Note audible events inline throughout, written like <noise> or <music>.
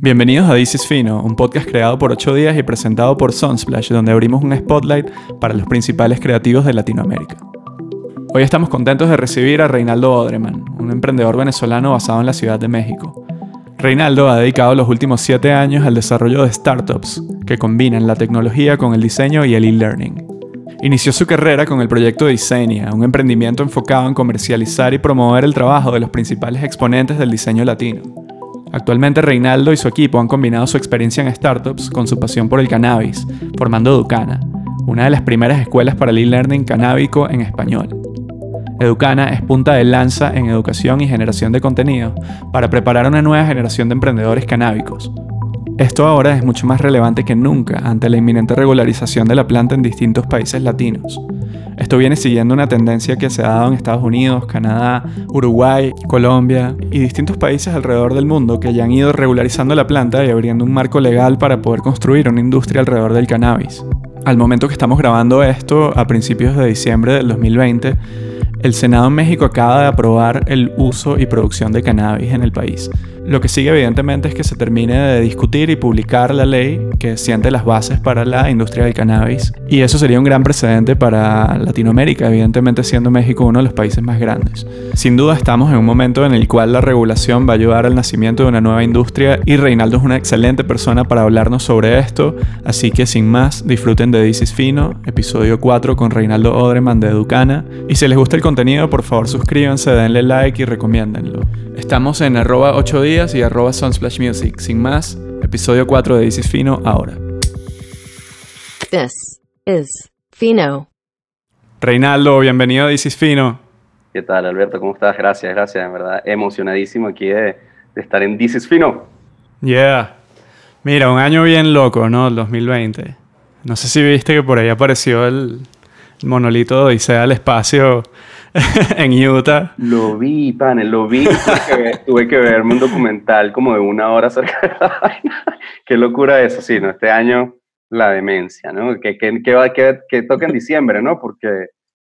Bienvenidos a This is Fino, un podcast creado por 8 días y presentado por Sunsplash, donde abrimos un spotlight para los principales creativos de Latinoamérica. Hoy estamos contentos de recibir a Reinaldo Odreman, un emprendedor venezolano basado en la Ciudad de México. Reinaldo ha dedicado los últimos 7 años al desarrollo de startups que combinan la tecnología con el diseño y el e-learning. Inició su carrera con el proyecto Disenia, un emprendimiento enfocado en comercializar y promover el trabajo de los principales exponentes del diseño latino. Actualmente Reinaldo y su equipo han combinado su experiencia en startups con su pasión por el cannabis, formando Educana, una de las primeras escuelas para el e-learning canábico en español. Educana es punta de lanza en educación y generación de contenido para preparar una nueva generación de emprendedores canábicos. Esto ahora es mucho más relevante que nunca ante la inminente regularización de la planta en distintos países latinos. Esto viene siguiendo una tendencia que se ha dado en Estados Unidos, Canadá, Uruguay, Colombia y distintos países alrededor del mundo que ya han ido regularizando la planta y abriendo un marco legal para poder construir una industria alrededor del cannabis. Al momento que estamos grabando esto, a principios de diciembre del 2020, el Senado en México acaba de aprobar el uso y producción de cannabis en el país. Lo que sigue evidentemente es que se termine de discutir y publicar la ley que siente las bases para la industria del cannabis. Y eso sería un gran precedente para Latinoamérica, evidentemente siendo México uno de los países más grandes. Sin duda estamos en un momento en el cual la regulación va a ayudar al nacimiento de una nueva industria y Reinaldo es una excelente persona para hablarnos sobre esto. Así que sin más, disfruten de is Fino, episodio 4 con Reinaldo Odreman de Educana. Y si les gusta el contenido, por favor suscríbanse, denle like y recomiéndenlo. Estamos en arroba 8 días y arroba Sunsplash Music. Sin más, episodio 4 de This is Fino ahora. This is Fino. Reinaldo, bienvenido a This is Fino. ¿Qué tal, Alberto? ¿Cómo estás? Gracias, gracias. En verdad, emocionadísimo aquí de, de estar en This is Fino. Yeah. Mira, un año bien loco, ¿no? El 2020. No sé si viste que por ahí apareció el, el monolito de Odisea al espacio <laughs> en Utah. Lo vi, panel, lo vi. Tuve que, ver- tuve que verme un documental como de una hora acerca de la <laughs> vaina. Qué locura eso, sí, ¿no? Este año la demencia, ¿no? Que, que, que, va- que, que toca en diciembre, ¿no? Porque,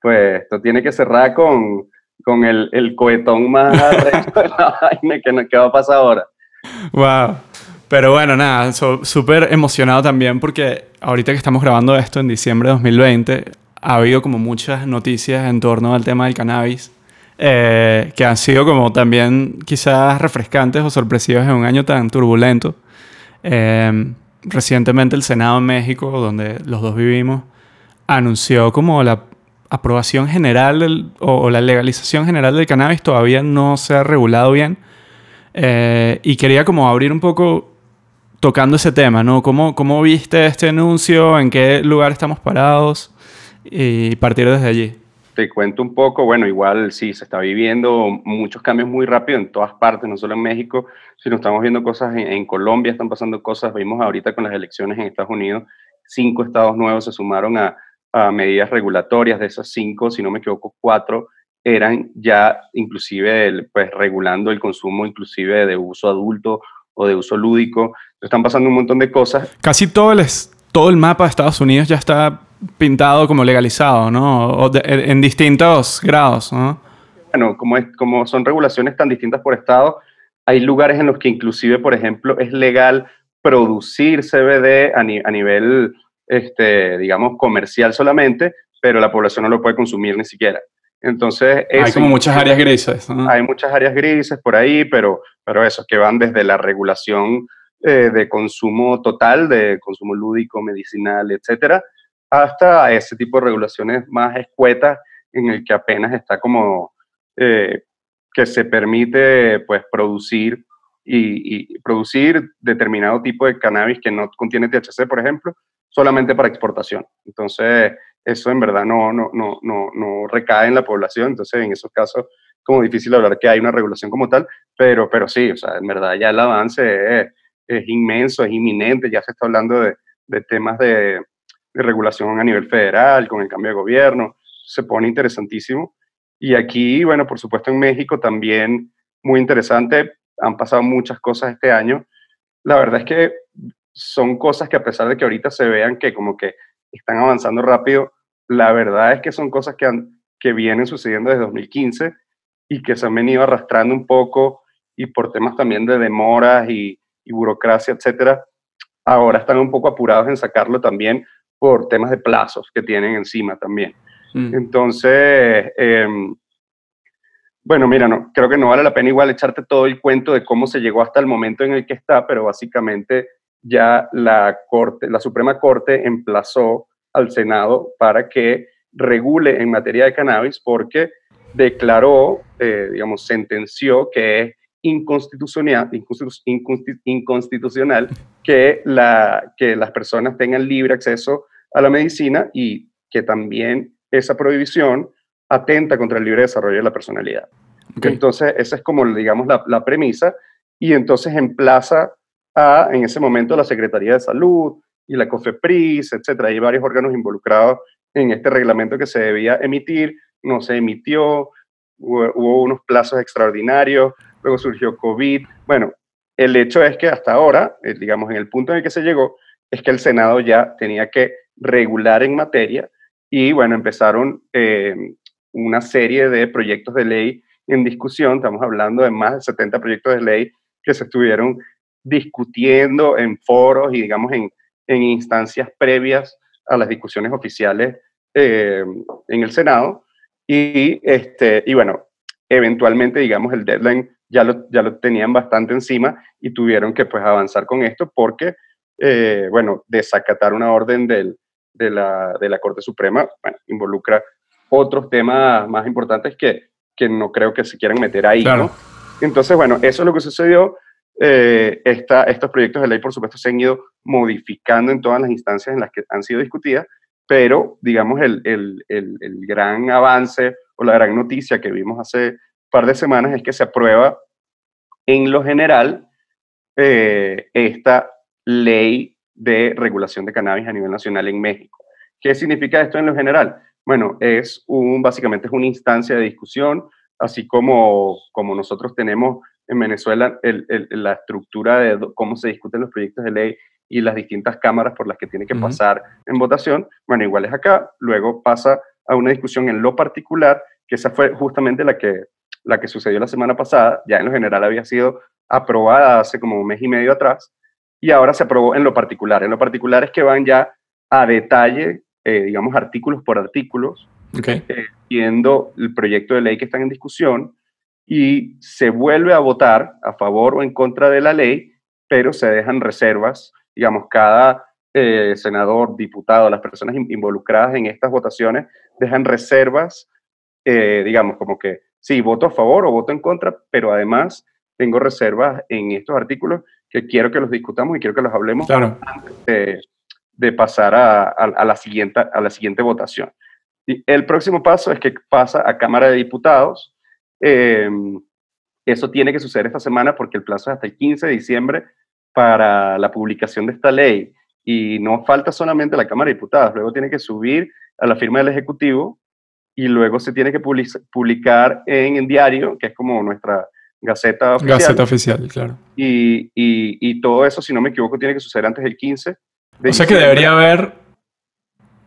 pues, esto tiene que cerrar con, con el, el cohetón más arrecho de la <laughs> vaina que, no- que va a pasar ahora. Wow. Pero bueno, nada, so- súper emocionado también porque ahorita que estamos grabando esto en diciembre de 2020, ha habido como muchas noticias en torno al tema del cannabis eh, que han sido como también quizás refrescantes o sorpresivas en un año tan turbulento. Eh, recientemente el Senado en México, donde los dos vivimos, anunció como la aprobación general del- o, o la legalización general del cannabis todavía no se ha regulado bien. Eh, y quería como abrir un poco tocando ese tema, ¿no? ¿Cómo, ¿Cómo viste este anuncio? ¿En qué lugar estamos parados? Y partir desde allí. Te cuento un poco, bueno, igual sí, se está viviendo muchos cambios muy rápido en todas partes, no solo en México, sino estamos viendo cosas en, en Colombia, están pasando cosas, vimos ahorita con las elecciones en Estados Unidos, cinco estados nuevos se sumaron a, a medidas regulatorias, de esas cinco, si no me equivoco, cuatro eran ya inclusive el, pues regulando el consumo inclusive de uso adulto o de uso lúdico. Están pasando un montón de cosas Casi todo el, todo el mapa de Estados Unidos ya está pintado como legalizado, ¿no? O de- en distintos grados, ¿no? bueno, como, es, como son regulaciones tan distintas por estado, hay lugares en los que inclusive, por ejemplo, es legal producir CBD a, ni- a nivel, este, digamos, comercial solamente, pero la población no lo puede consumir ni siquiera. Entonces, Hay como muchas áreas grises, ¿no? hay muchas áreas grises por ahí, pero, pero eso, que van desde la regulación eh, de consumo total, de consumo lúdico, medicinal, etcétera, hasta ese tipo de regulaciones más escuetas en el que apenas está como eh, que se permite pues producir y, producir determinado tipo de cannabis que no contiene THC, por ejemplo, solamente para exportación. Entonces, eso en verdad no, no, no, no, no recae en la población, entonces en esos casos como difícil hablar que hay una regulación como tal, pero, pero sí, o sea, en verdad ya el avance es, es inmenso, es inminente, ya se está hablando de, de temas de, regulación a nivel federal, con el cambio de gobierno, se pone interesantísimo. Y aquí, bueno, por supuesto en México también muy interesante, han pasado muchas cosas este año. La verdad es que son cosas que a pesar de que ahorita se vean que como que están avanzando rápido, la verdad es que son cosas que, que vienen sucediendo desde 2015 y que se han venido arrastrando un poco y por temas también de demoras y, y burocracia, etcétera, ahora están un poco apurados en sacarlo también por temas de plazos que tienen encima también. Mm. Entonces, em, bueno, mira, no, creo que no vale la pena igual echarte todo el cuento de cómo se llegó hasta el momento en el que está, pero básicamente ya la Corte, la Suprema Corte emplazó al Senado para que regule en materia de cannabis porque declaró, eh, digamos, sentenció que es inconstitucional, inconstitucional que, la, que las personas tengan libre acceso a la medicina y que también esa prohibición atenta contra el libre desarrollo de la personalidad. Entonces, esa es como, digamos, la, la, premisa. Y entonces emplaza a, en ese momento, la Secretaría de Salud y la COFEPRIS, etcétera. Hay varios órganos involucrados en este reglamento que se debía emitir, no se emitió, hubo, unos plazos extraordinarios, luego surgió COVID. Bueno, el hecho es que hasta ahora, eh, digamos, en el punto en el que se llegó, es que el Senado ya tenía que regular en materia y, bueno, empezaron eh, una serie de proyectos de ley en discusión, estamos hablando de más de 70 proyectos de ley que se estuvieron discutiendo en foros y, digamos, en, en instancias previas a las discusiones oficiales eh, en el Senado. Y, este, y bueno, eventualmente, digamos, el deadline ya lo, ya lo tenían bastante encima y tuvieron que pues avanzar con esto porque, eh, bueno, desacatar una orden del, de, la, de, la, Corte Suprema, bueno, involucra otros temas más importantes que, que no creo que se quieran meter ahí, ¿no? Entonces, bueno, eso es lo que sucedió. Eh, esta, estos proyectos de ley, por supuesto, se han ido modificando en todas las instancias en las que han sido discutidas, pero digamos el, el, el, el, gran avance o la gran noticia que vimos hace par de semanas es que se aprueba en lo general eh, esta ley de regulación de cannabis a nivel nacional en México. ¿Qué significa esto en lo general? Bueno, es un, básicamente es una instancia de discusión, así como, como nosotros tenemos en Venezuela la estructura de cómo se discuten los proyectos de ley y las distintas cámaras por las que tiene que pasar en votación. Bueno, igual es acá, luego pasa a una discusión en lo particular, que esa fue justamente la que, la que sucedió la semana pasada, ya en lo general había sido aprobada hace como un mes y medio atrás, y ahora se aprobó en lo particular. En lo particular es que van ya a detalle, eh, digamos, artículos por artículos, okay. eh, viendo el proyecto de ley que están en discusión, y se vuelve a votar a favor o en contra de la ley, pero se dejan reservas digamos, cada eh, senador, diputado, las personas involucradas en estas votaciones dejan reservas, eh, digamos, como que sí, voto a favor o voto en contra, pero además tengo reservas en estos artículos que quiero que los discutamos y quiero que los hablemos claro. antes de, de pasar a, a, a, la siguiente, a la siguiente votación. Y el próximo paso es que pasa a Cámara de Diputados. Eh, eso tiene que suceder esta semana porque el plazo es hasta el 15 de diciembre para la publicación de esta ley y no falta solamente la Cámara de Diputados, luego tiene que subir a la firma del Ejecutivo y luego se tiene que publicar en el diario, que es como nuestra Gaceta Oficial. Gaceta Oficial, claro. Y, y, y todo eso, si no me equivoco, tiene que suceder antes del 15. o sea que debería haber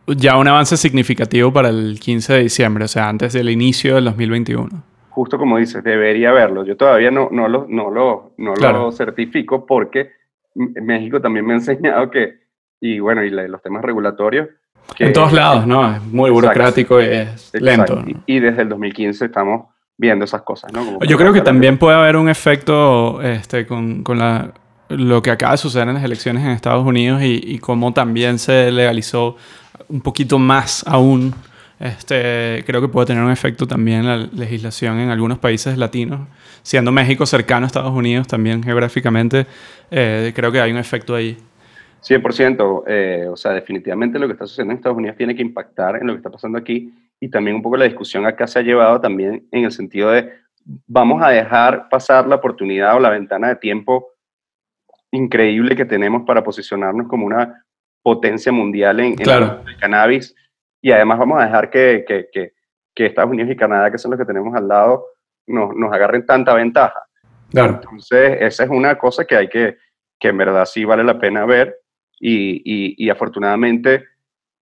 ya un avance significativo para el 15 de diciembre, o sea, antes del inicio del 2021 justo como dices, debería haberlo. Yo todavía no, no, lo, no, lo, no Claro. lo certifico porque México también me ha enseñado que, y bueno, y la- los temas regulatorios. Que- En todos lados, ¿no? Es muy burocrático y es Exacto. lento. ¿no? Y, y desde el 2015 estamos viendo esas cosas, ¿no? Como Yo creo que también puede haber un efecto este, con, con la, lo que acaba de suceder en las elecciones en Estados Unidos y, y cómo también se legalizó un poquito más aún. Este, creo que puede tener un efecto también en la legislación en algunos países latinos. Siendo México cercano a Estados Unidos también geográficamente, eh, creo que hay un efecto ahí. 100%, eh, o sea, definitivamente lo que está sucediendo en Estados Unidos tiene que impactar en lo que está pasando aquí y también un poco la discusión acá se ha llevado también en el sentido de vamos a dejar pasar la oportunidad o la ventana de tiempo increíble que tenemos para posicionarnos como una potencia mundial en, en Claro. el cannabis y además vamos a dejar que, que, que, que Estados Unidos y Canadá, que son los que tenemos al lado, nos, nos agarren tanta ventaja. Claro. Entonces, esa es una cosa que hay que, que en verdad sí vale la pena ver y, y, y afortunadamente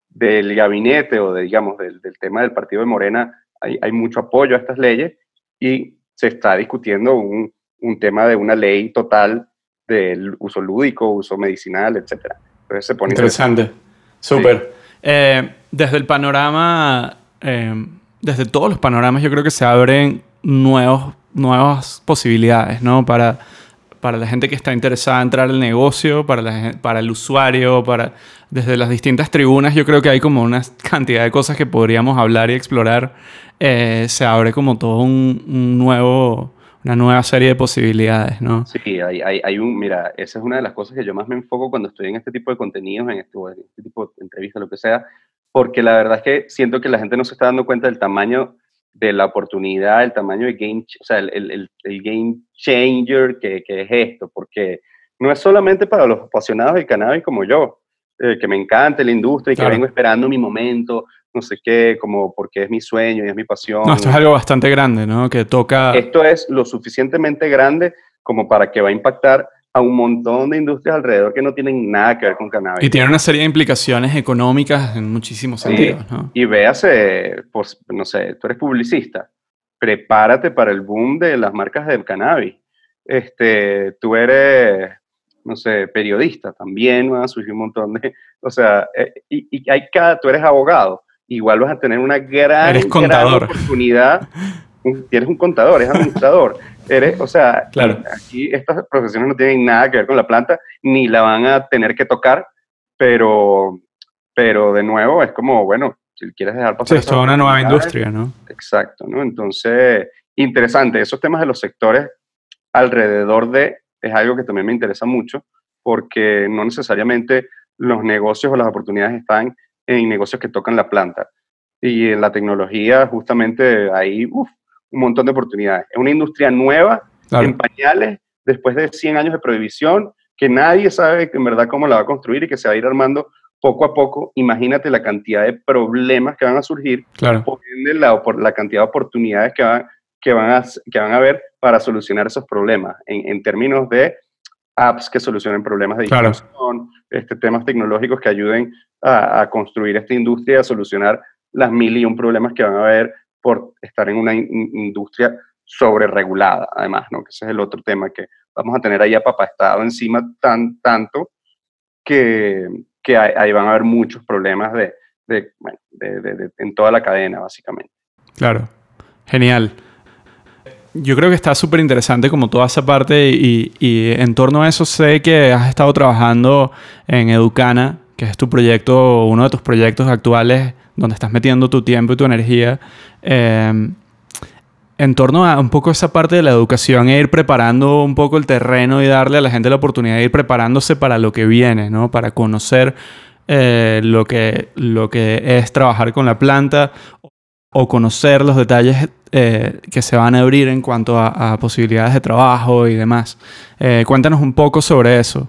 del gabinete o de, digamos, del, del, tema del partido de Morena hay, hay, mucho apoyo a estas leyes y se está discutiendo un, un tema de una ley total del uso lúdico, uso medicinal, etc. Entonces se pone interesante. Súper. Eh, desde el panorama, eh, desde todos los panoramas, yo creo que se abren nuevos, nuevas posibilidades, ¿no? Para, para la gente que está interesada en entrar al negocio, para, la, para el usuario, para desde las distintas tribunas, yo creo que hay como una cantidad de cosas que podríamos hablar y explorar. Eh, se abre como todo un, nuevo, una nueva serie de posibilidades, ¿no? Sí, hay, hay, hay, un, mira, esa es una de las cosas que yo más me enfoco cuando estoy en este tipo de contenidos, en este, en este tipo de entrevistas, lo que sea, porque la verdad es que siento que la gente no se está dando cuenta del tamaño de la oportunidad, el tamaño de game, o sea, el, el, el game changer que, que, es esto, porque no es solamente para los apasionados del cannabis como yo, eh, que me encanta la industria y que vengo esperando mi momento, no sé qué, como porque es mi sueño y es mi pasión. No, esto es algo bastante grande, ¿no? Que toca... Esto es lo suficientemente grande como para que va a impactar a un montón de industrias alrededor que no tienen nada que ver con cannabis. Y tiene una serie de implicaciones económicas en muchísimos sentidos, ¿no? Y véase, pues, no sé, tú eres publicista, prepárate para el boom de las marcas del cannabis. Este, tú eres, no sé, periodista, también van a surgir un montón de, o sea, eh, y, hay cada, tú eres abogado, igual vas a tener una gran, gran oportunidad. Tienes un contador, eres administrador. <laughs> Eres, o sea, claro. aquí estas profesiones no tienen nada que ver con la planta, ni la van a tener que tocar, pero, pero de nuevo es como, bueno, si quieres dejar pasar. Sí, es toda una nueva industria, ¿no? Exacto, ¿no? Entonces, interesante, esos temas de los sectores alrededor de, es algo que también me interesa mucho, porque no necesariamente los negocios o las oportunidades están en negocios que tocan la planta. Y en la tecnología, justamente ahí, uff, un montón de oportunidades. Es una industria nueva, en pañales, después de 100 años de prohibición, que nadie sabe en verdad cómo la va a construir y que se va a ir armando poco a poco. Imagínate la cantidad de problemas que van a surgir claro. por, la, por la cantidad de oportunidades que van, que van, a, que van a haber para solucionar esos problemas en, en términos de apps que solucionen problemas de distribución, este, temas tecnológicos que ayuden a, a, construir esta industria a solucionar las mil y un problemas que van a haber por estar en una industria sobreregulada, además, ¿no? Que ese es el otro tema que vamos a tener ahí a papá estado encima tan, tanto que, que ahí van a haber muchos problemas de, de, bueno, de, en toda la cadena, básicamente. Claro, genial. Yo creo que está súper interesante como toda esa parte y, en torno a eso sé que has estado trabajando en Educana, que es tu proyecto, uno de tus proyectos actuales donde estás metiendo tu tiempo y tu energía, em, en torno a un poco esa parte de la educación e ir preparando un poco el terreno y darle a la gente la oportunidad de ir preparándose para lo que viene, ¿no? Para conocer eh, lo, que, lo que es trabajar con la planta o conocer los detalles eh, que se van a abrir en cuanto a, posibilidades de trabajo y demás. Eh, cuéntanos un poco sobre eso.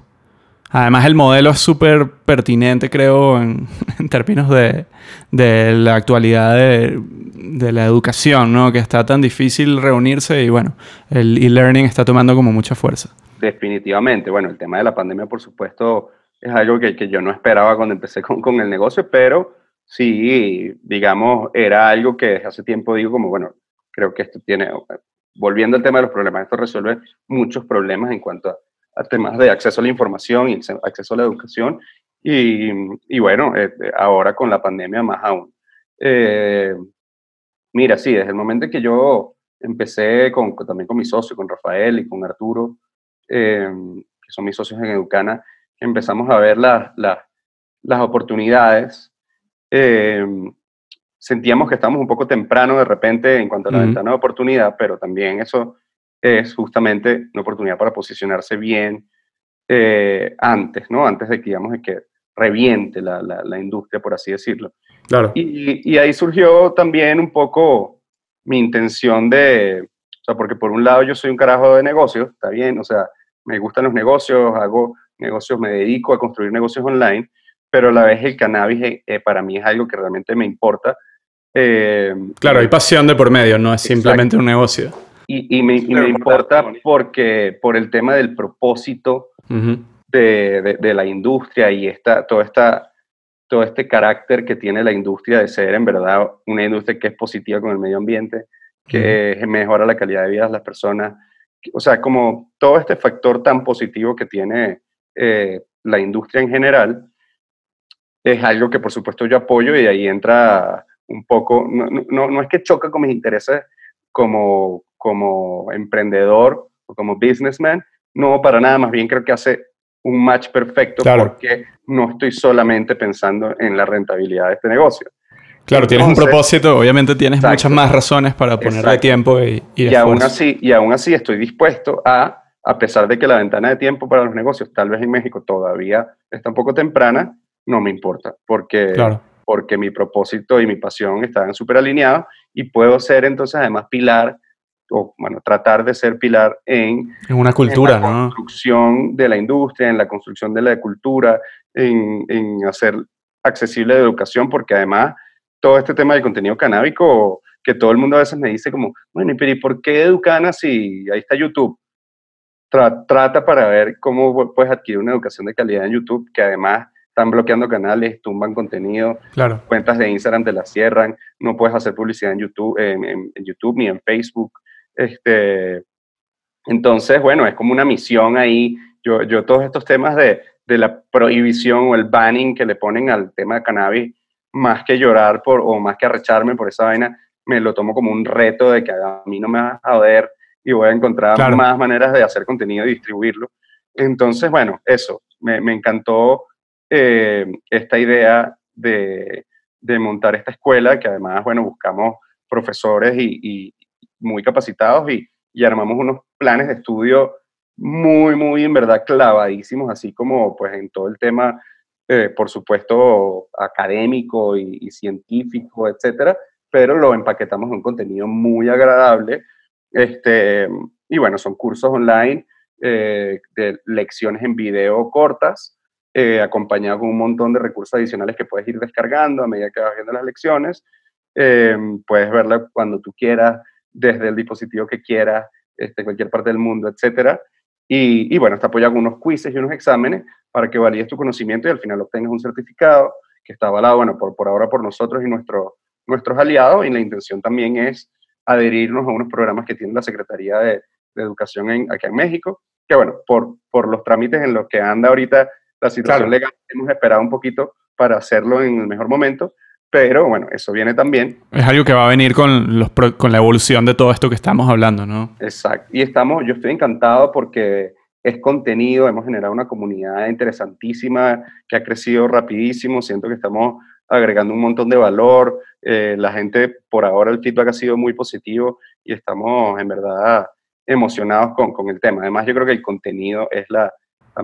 Además, el modelo es súper pertinente, creo, en, <laughs> términos de, la actualidad de, la educación, ¿no? Que está tan difícil reunirse y, bueno, el e-learning está tomando como mucha fuerza. Definitivamente. Bueno, el tema de la pandemia, por supuesto, es algo que, yo no esperaba cuando empecé con, con, el negocio, pero sí, digamos, era algo que desde hace tiempo digo como, bueno, creo que esto tiene, volviendo al tema de los problemas, esto resuelve muchos problemas en cuanto a a temas de acceso a la información y acceso a la educación. Y, y bueno, eh, ahora con la pandemia más aún. Eh, mira, sí, desde el momento que yo empecé con, también con mi socio, con Rafael y con Arturo, eh, que son mis socios en Educana, empezamos a ver las las oportunidades. sentíamos que estábamos un poco temprano de repente en cuanto a la ventana de oportunidad, pero también eso es justamente una oportunidad para posicionarse bien eh, antes, ¿no? Antes de que, digamos, de que reviente la, la, industria, por así decirlo. Claro. Y, y, ahí surgió también un poco mi intención de, o sea, porque por un lado yo soy un carajo de negocios, está bien, o sea, me gustan los negocios, hago negocios, me dedico a construir negocios online, pero a la vez el cannabis eh, eh, para mí es algo que realmente me importa. claro, hay pasión de por medio, no es simplemente un negocio. Y, me, importa porque por el tema del propósito de, de, la industria y esta, todo, esta, todo este carácter que tiene la industria de ser en verdad una industria que es positiva con el medio ambiente, que mejora la calidad de vida de las personas, o sea, como todo este factor tan positivo que tiene eh, la industria en general, es algo que por supuesto yo apoyo y ahí entra un poco, no, no, no es que choca con mis intereses como, como emprendedor o como businessman, no para nada, más bien creo que hace un match perfecto porque no estoy solamente pensando en la rentabilidad de este negocio. Claro, tienes un propósito, obviamente tienes muchas más razones para ponerle tiempo y, y, y aún así Y aún así estoy dispuesto a, a pesar de que la ventana de tiempo para los negocios, tal vez en México todavía está un poco temprana, no me importa, porque, porque mi propósito y mi pasión están súper alineados y puedo ser entonces además pilar o bueno, tratar de ser pilar en, en una cultura, en la construcción de la industria, en la construcción de la cultura, en, en hacer accesible la educación, porque además todo este tema del contenido canábico, que todo el mundo a veces me dice como, bueno, pero ¿y por qué Educana si ahí está YouTube? trata para ver cómo puedes adquirir una educación de calidad en YouTube, que además están bloqueando canales, tumban contenido, claro. cuentas de Instagram te las cierran, no puedes hacer publicidad en YouTube, en, en, YouTube ni en Facebook. Este, entonces, bueno, es como una misión ahí. Yo, yo todos estos temas de, de la prohibición o el banning que le ponen al tema de cannabis, más que llorar por, o más que arrecharme por esa vaina, me lo tomo como un reto de que a mí no me va a joder y voy a encontrar más maneras de hacer contenido y distribuirlo. Entonces, bueno, eso, me, me encantó eh, esta idea de, de, montar esta escuela, que además, bueno, buscamos profesores y, y muy capacitados y, y, armamos unos planes de estudio muy, muy, en verdad, clavadísimos, así como pues en todo el tema eh, por supuesto, académico y, científico, etcétera, pero lo empaquetamos en un contenido muy agradable. Este, y bueno, son cursos online eh, de lecciones en video cortas, eh, acompañado con un montón de recursos adicionales que puedes ir descargando a medida que vas viendo las lecciones. puedes verla cuando tú quieras, desde el dispositivo que quieras, este, cualquier parte del mundo, etcétera. Y, y, bueno, está apoyado con unos quizzes y unos exámenes para que valides tu conocimiento y al final obtengas un certificado que está avalado, bueno, por, por ahora por nosotros y nuestro, nuestros aliados. Y la intención también es adherirnos a unos programas que tiene la Secretaría de, de Educación en, acá en México, que bueno, por, por los trámites en los que anda ahorita la situación legal, hemos esperado un poquito para hacerlo en el mejor momento, pero bueno, eso viene también. Es algo que va a venir con, los, con la evolución de todo esto que estamos hablando, ¿no? Exacto. Y estamos, yo estoy encantado porque es contenido, hemos generado una comunidad interesantísima que ha crecido rapidísimo, siento que estamos agregando un montón de valor, eh, la gente por ahora el feedback ha sido muy positivo y estamos en verdad emocionados con, con el tema. Además yo creo que el contenido es la...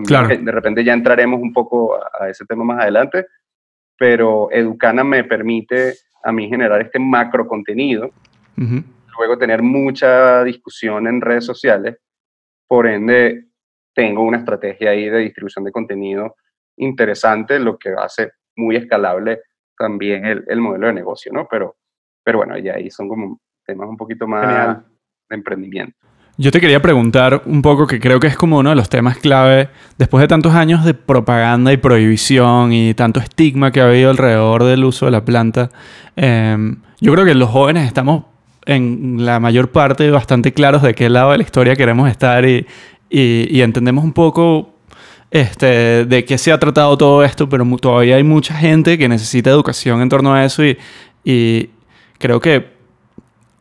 Claro. De repente ya entraremos un poco a, ese tema más adelante, pero Educana me permite a mí generar este macro contenido, luego tener mucha discusión en redes sociales, por ende tengo una estrategia ahí de distribución de contenido interesante, lo que hace muy escalable también el, el modelo de negocio, ¿no? Pero, pero bueno, ya ahí son como temas un poquito más de emprendimiento. Yo te quería preguntar un poco, que creo que es como uno de los temas clave, después de tantos años de propaganda y prohibición y tanto estigma que ha habido alrededor del uso de la planta, eh, yo creo que los jóvenes estamos en la mayor parte bastante claros de qué lado de la historia queremos estar y, entendemos un poco este, de qué se ha tratado todo esto, pero todavía hay mucha gente que necesita educación en torno a eso y creo que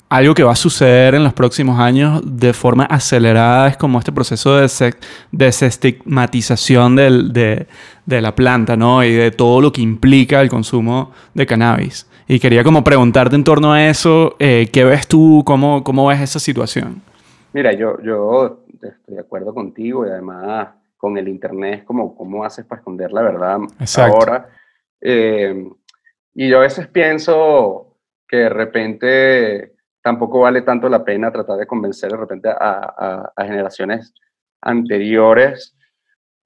algo que va a suceder en los próximos años de forma acelerada es como este proceso de desestigmatización del, de, de, la planta, ¿no? Y de todo lo que implica el consumo de cannabis. Y quería como preguntarte en torno a eso, eh, ¿qué ves tú? ¿Cómo, ¿Cómo ves esa situación? Mira, yo, yo estoy de acuerdo contigo y además con el Internet es como cómo haces para esconder la verdad ahora. Eh, y yo a veces pienso que de repente tampoco vale tanto la pena tratar de convencer de repente a, a, generaciones anteriores.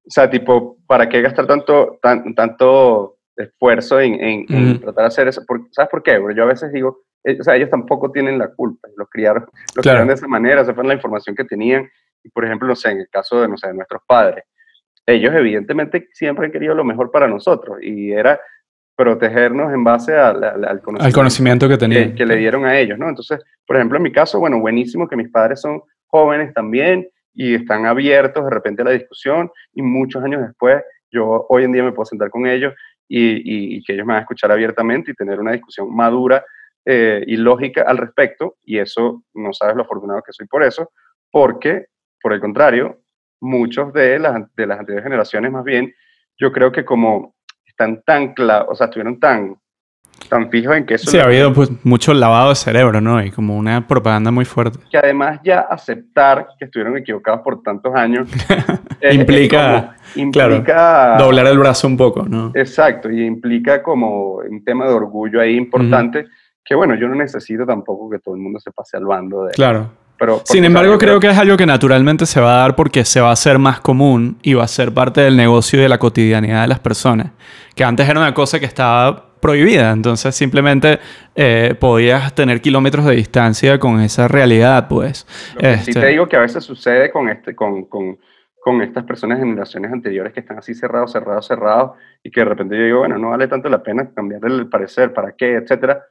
O sea, tipo, ¿para qué gastar tanto, tan, tanto esfuerzo en, en, tratar de hacer eso? ¿Sabes por qué? Porque yo a veces digo, eh, o sea, ellos tampoco tienen la culpa, los criaron, los criaron de esa manera, se fue la información que tenían y por ejemplo, no sé, en el caso de, no sé, de nuestros padres, ellos evidentemente siempre han querido lo mejor para nosotros y era protegernos en base al, conocimiento, al conocimiento, que tenían. Que, le dieron a ellos, ¿no? Entonces, por ejemplo, en mi caso, bueno, buenísimo que mis padres son jóvenes también y están abiertos de repente a la discusión y muchos años después yo hoy en día me puedo sentar con ellos y, y, que ellos me van a escuchar abiertamente y tener una discusión madura eh, y lógica al respecto y eso no sabes lo afortunado que soy por eso, porque por el contrario, muchos de las, de las anteriores generaciones más bien, yo creo que como están tan claros, o sea, estuvieron tan tan fijos en que eso... Sí, ha habido pues, mucho lavado de cerebro, ¿no? Y como una propaganda muy fuerte. Que además ya aceptar que estuvieron equivocados por tantos años... <laughs> implica, implica doblar el brazo un poco, ¿no? Exacto, y implica como un tema de orgullo ahí importante, que bueno, yo no necesito tampoco que todo el mundo se pase al bando de... Claro. Pero, Sin embargo, creo que es algo que naturalmente se va a dar porque se va a hacer más común y va a ser parte del negocio y de la cotidianidad de las personas. Que antes era una cosa que estaba prohibida. Entonces simplemente eh, podías tener kilómetros de distancia con esa realidad, pues. Sí te digo que a veces sucede con, este, con, con, con estas personas de generaciones anteriores que están así cerrados, cerrados, cerrados, y que de repente yo digo, bueno, no vale tanto la pena cambiar el parecer, ¿para qué? Etcétera.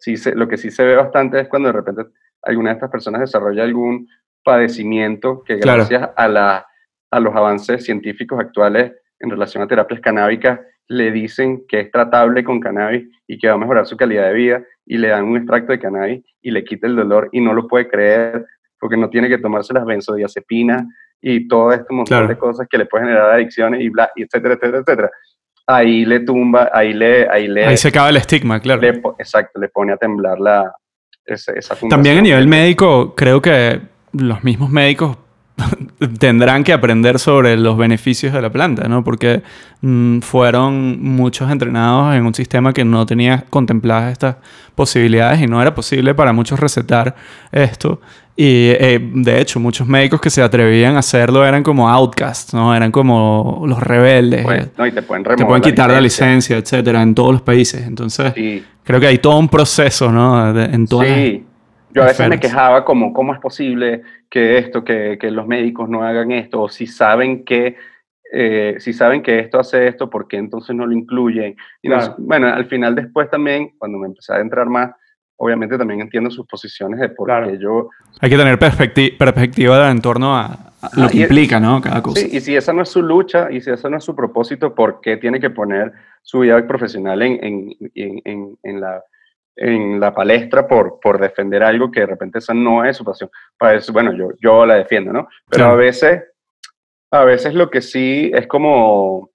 Sí lo que sí se ve bastante es cuando de repente alguna de estas personas desarrolla algún padecimiento que gracias a, la, a los avances científicos actuales en relación a terapias canábicas le dicen que es tratable con cannabis y que va a mejorar su calidad de vida y le dan un extracto de cannabis y le quita el dolor y no lo puede creer porque no tiene que tomarse las benzodiazepinas y todo este montón de cosas que le pueden generar adicciones y bla, y etcétera, etcétera, etcétera. Ahí le tumba, ahí le... Ahí, le, ahí se acaba el estigma, claro. exacto, le pone a temblar la, esa, esa También a nivel médico, creo que los mismos médicos <laughs> tendrán que aprender sobre los beneficios de la planta, ¿no? Porque mm, fueron muchos entrenados en un sistema que no tenía contempladas estas posibilidades y no era posible para muchos recetar esto. Y eh, de hecho, muchos médicos que se atrevían a hacerlo eran como outcasts, ¿no? Eran como los rebeldes. Pues, no, y te pueden, te pueden quitar la licencia, etcétera, en todos los países. Entonces, creo que hay todo un proceso, ¿no? en todas sí. Yo a veces me quejaba como, ¿cómo es posible que esto, que, que los médicos no hagan esto? O si saben que, eh, si saben que esto hace esto, ¿por qué entonces no lo incluyen? Y bueno, al final después también, cuando me empecé a entrar más, obviamente también entiendo sus posiciones de por qué yo... Hay que tener perspectiva en torno a, lo que implica, ¿no? Cada cosa. Sí, y si esa no es su lucha y si ese no es su propósito, ¿por qué tiene que poner su vida profesional en, en, en, en la en la palestra por, por defender algo que de repente esa no es su pasión. Para eso, bueno, yo, yo la defiendo, ¿no? Pero a veces, a veces lo que sí es como,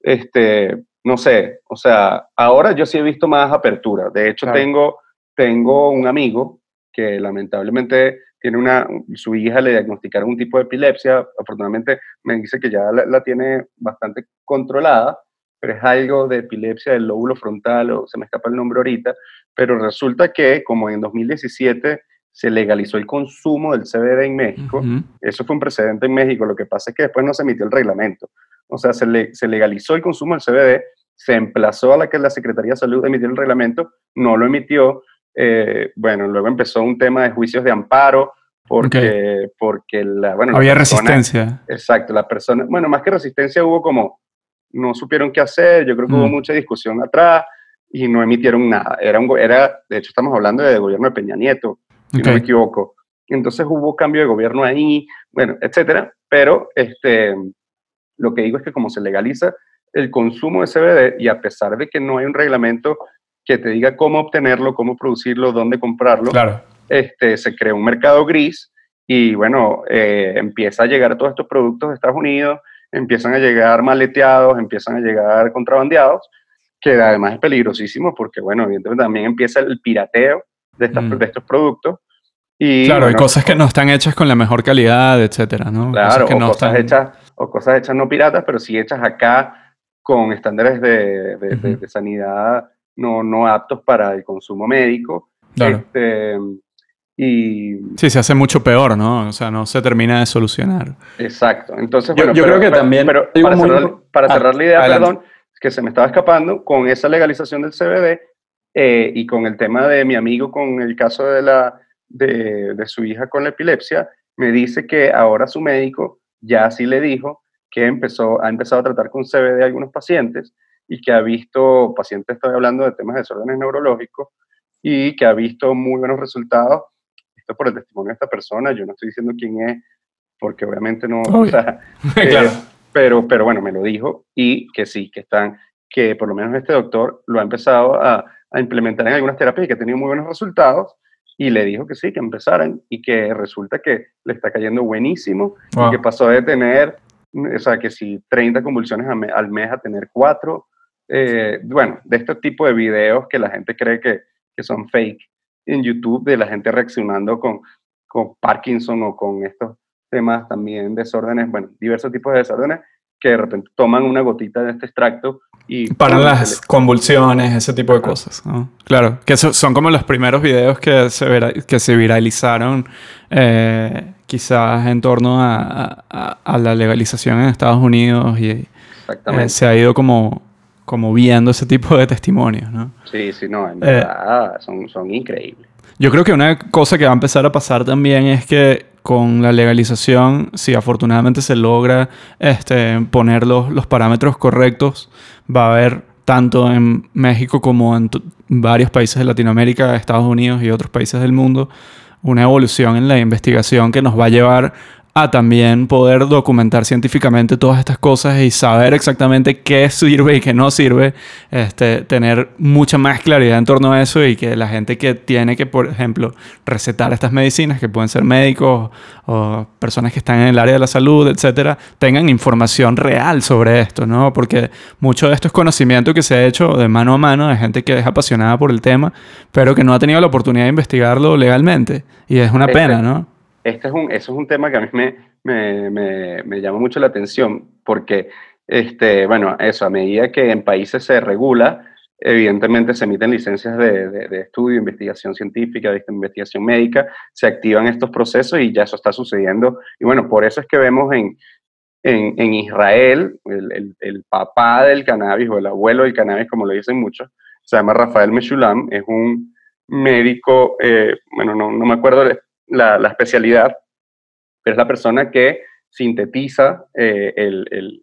este, no sé, o sea, ahora yo sí he visto más apertura. De hecho, tengo, tengo un amigo que lamentablemente tiene una, su hija le diagnosticaron un tipo de epilepsia, afortunadamente me dice que ya la, la tiene bastante controlada, pero es algo de epilepsia del lóbulo frontal, o se me escapa el nombre ahorita, pero resulta que como en 2017 se legalizó el consumo del CBD en México, eso fue un precedente en México, lo que pasa es que después no se emitió el reglamento, o sea, se, le, se legalizó el consumo del CBD, se emplazó a la que la Secretaría de Salud emitiera el reglamento, no lo emitió, eh, bueno, luego empezó un tema de juicios de amparo, porque, porque la, bueno, había resistencia. Exacto, la persona, bueno, más que resistencia hubo como no supieron qué hacer, yo creo que hubo mm. mucha discusión atrás y no emitieron nada. Era, un, era de hecho, estamos hablando del gobierno de Peña Nieto, si no me equivoco. Entonces hubo cambio de gobierno ahí, bueno, etcétera, pero este, lo que digo es que como se legaliza el consumo de CBD y a pesar de que no hay un reglamento que te diga cómo obtenerlo, cómo producirlo, dónde comprarlo, claro. este, se crea un mercado gris y bueno, eh, empieza a llegar todos estos productos de Estados Unidos, empiezan a llegar maleteados, empiezan a llegar contrabandeados, que además es peligrosísimo porque, bueno, evidentemente también empieza el pirateo de, mm. de estos productos. Y, claro, hay cosas que no están hechas con la mejor calidad, etcétera, ¿no? Claro, cosas o, cosas hechas, o cosas hechas no piratas, pero sí hechas acá con estándares de, de, sanidad no, no aptos para el consumo médico. Claro. Este, y... Sí, se hace mucho peor, ¿no? O sea, no se termina de solucionar. Exacto. Entonces, yo, yo creo que también... Pero para, cerrar, para ah, cerrar, la idea, perdón, que se me estaba escapando, con esa legalización del CBD eh, y con el tema de mi amigo con el caso de, la, de, de su hija con la epilepsia, me dice que ahora su médico ya sí le dijo que empezó, ha empezado a tratar con CBD a algunos pacientes y que ha visto, pacientes estoy hablando de temas de desórdenes neurológicos, y que ha visto muy buenos resultados por el testimonio de esta persona, yo no estoy diciendo quién es, porque obviamente no, o sea, <laughs> eh, claro. pero, pero bueno, me lo dijo y que sí, que están, que por lo menos este doctor lo ha empezado a, a implementar en algunas terapias y que ha tenido muy buenos resultados y le dijo que sí, que empezaran y que resulta que le está cayendo buenísimo Wow. y que pasó de tener, o sea, que si 30 convulsiones al mes a tener 4, bueno, de este tipo de videos que la gente cree que, que son fake en YouTube, de la gente reaccionando con, con Parkinson o con estos temas también, desórdenes, bueno, diversos tipos de desórdenes, que de repente toman una gotita de este extracto y... Para las convulsiones, ese tipo de cosas. ¿no? Claro, que eso- son como los primeros videos que se, vera- que se viralizaron eh, quizás en torno a, a- la legalización en Estados Unidos y eh, Exactamente. se ha ido como, como viendo ese tipo de testimonios. ¿no? Sí, sí, no, en Eh, verdad son, son increíbles. Yo creo que una cosa que va a empezar a pasar también es que con la legalización, si afortunadamente se logra este, poner los, los parámetros correctos, va a haber tanto en México como en varios países de Latinoamérica, Estados Unidos y otros países del mundo, una evolución en la investigación que nos va a llevar a también poder documentar científicamente todas estas cosas y saber exactamente qué sirve y qué no sirve, este, tener mucha más claridad en torno a eso y que la gente que tiene que, por ejemplo, recetar estas medicinas, que pueden ser médicos o personas que están en el área de la salud, etcétera, tengan información real sobre esto, ¿no? Porque mucho de esto es conocimiento que se ha hecho de mano a mano de gente que es apasionada por el tema, pero que no ha tenido la oportunidad de investigarlo legalmente. Y es una pena, ¿no? Este es un, eso es un tema que a mí me, llama mucho la atención porque, este, bueno, eso, a medida que en países se regula, evidentemente se emiten licencias de, estudio, investigación científica, investigación médica, se activan estos procesos y ya eso está sucediendo. Y bueno, por eso es que vemos en, Israel, el, papá del cannabis o el abuelo del cannabis, como lo dicen muchos, se llama Rafael Meshulam, es un médico, eh, bueno, no, no me acuerdo la, especialidad, pero es la persona que sintetiza eh, el, el-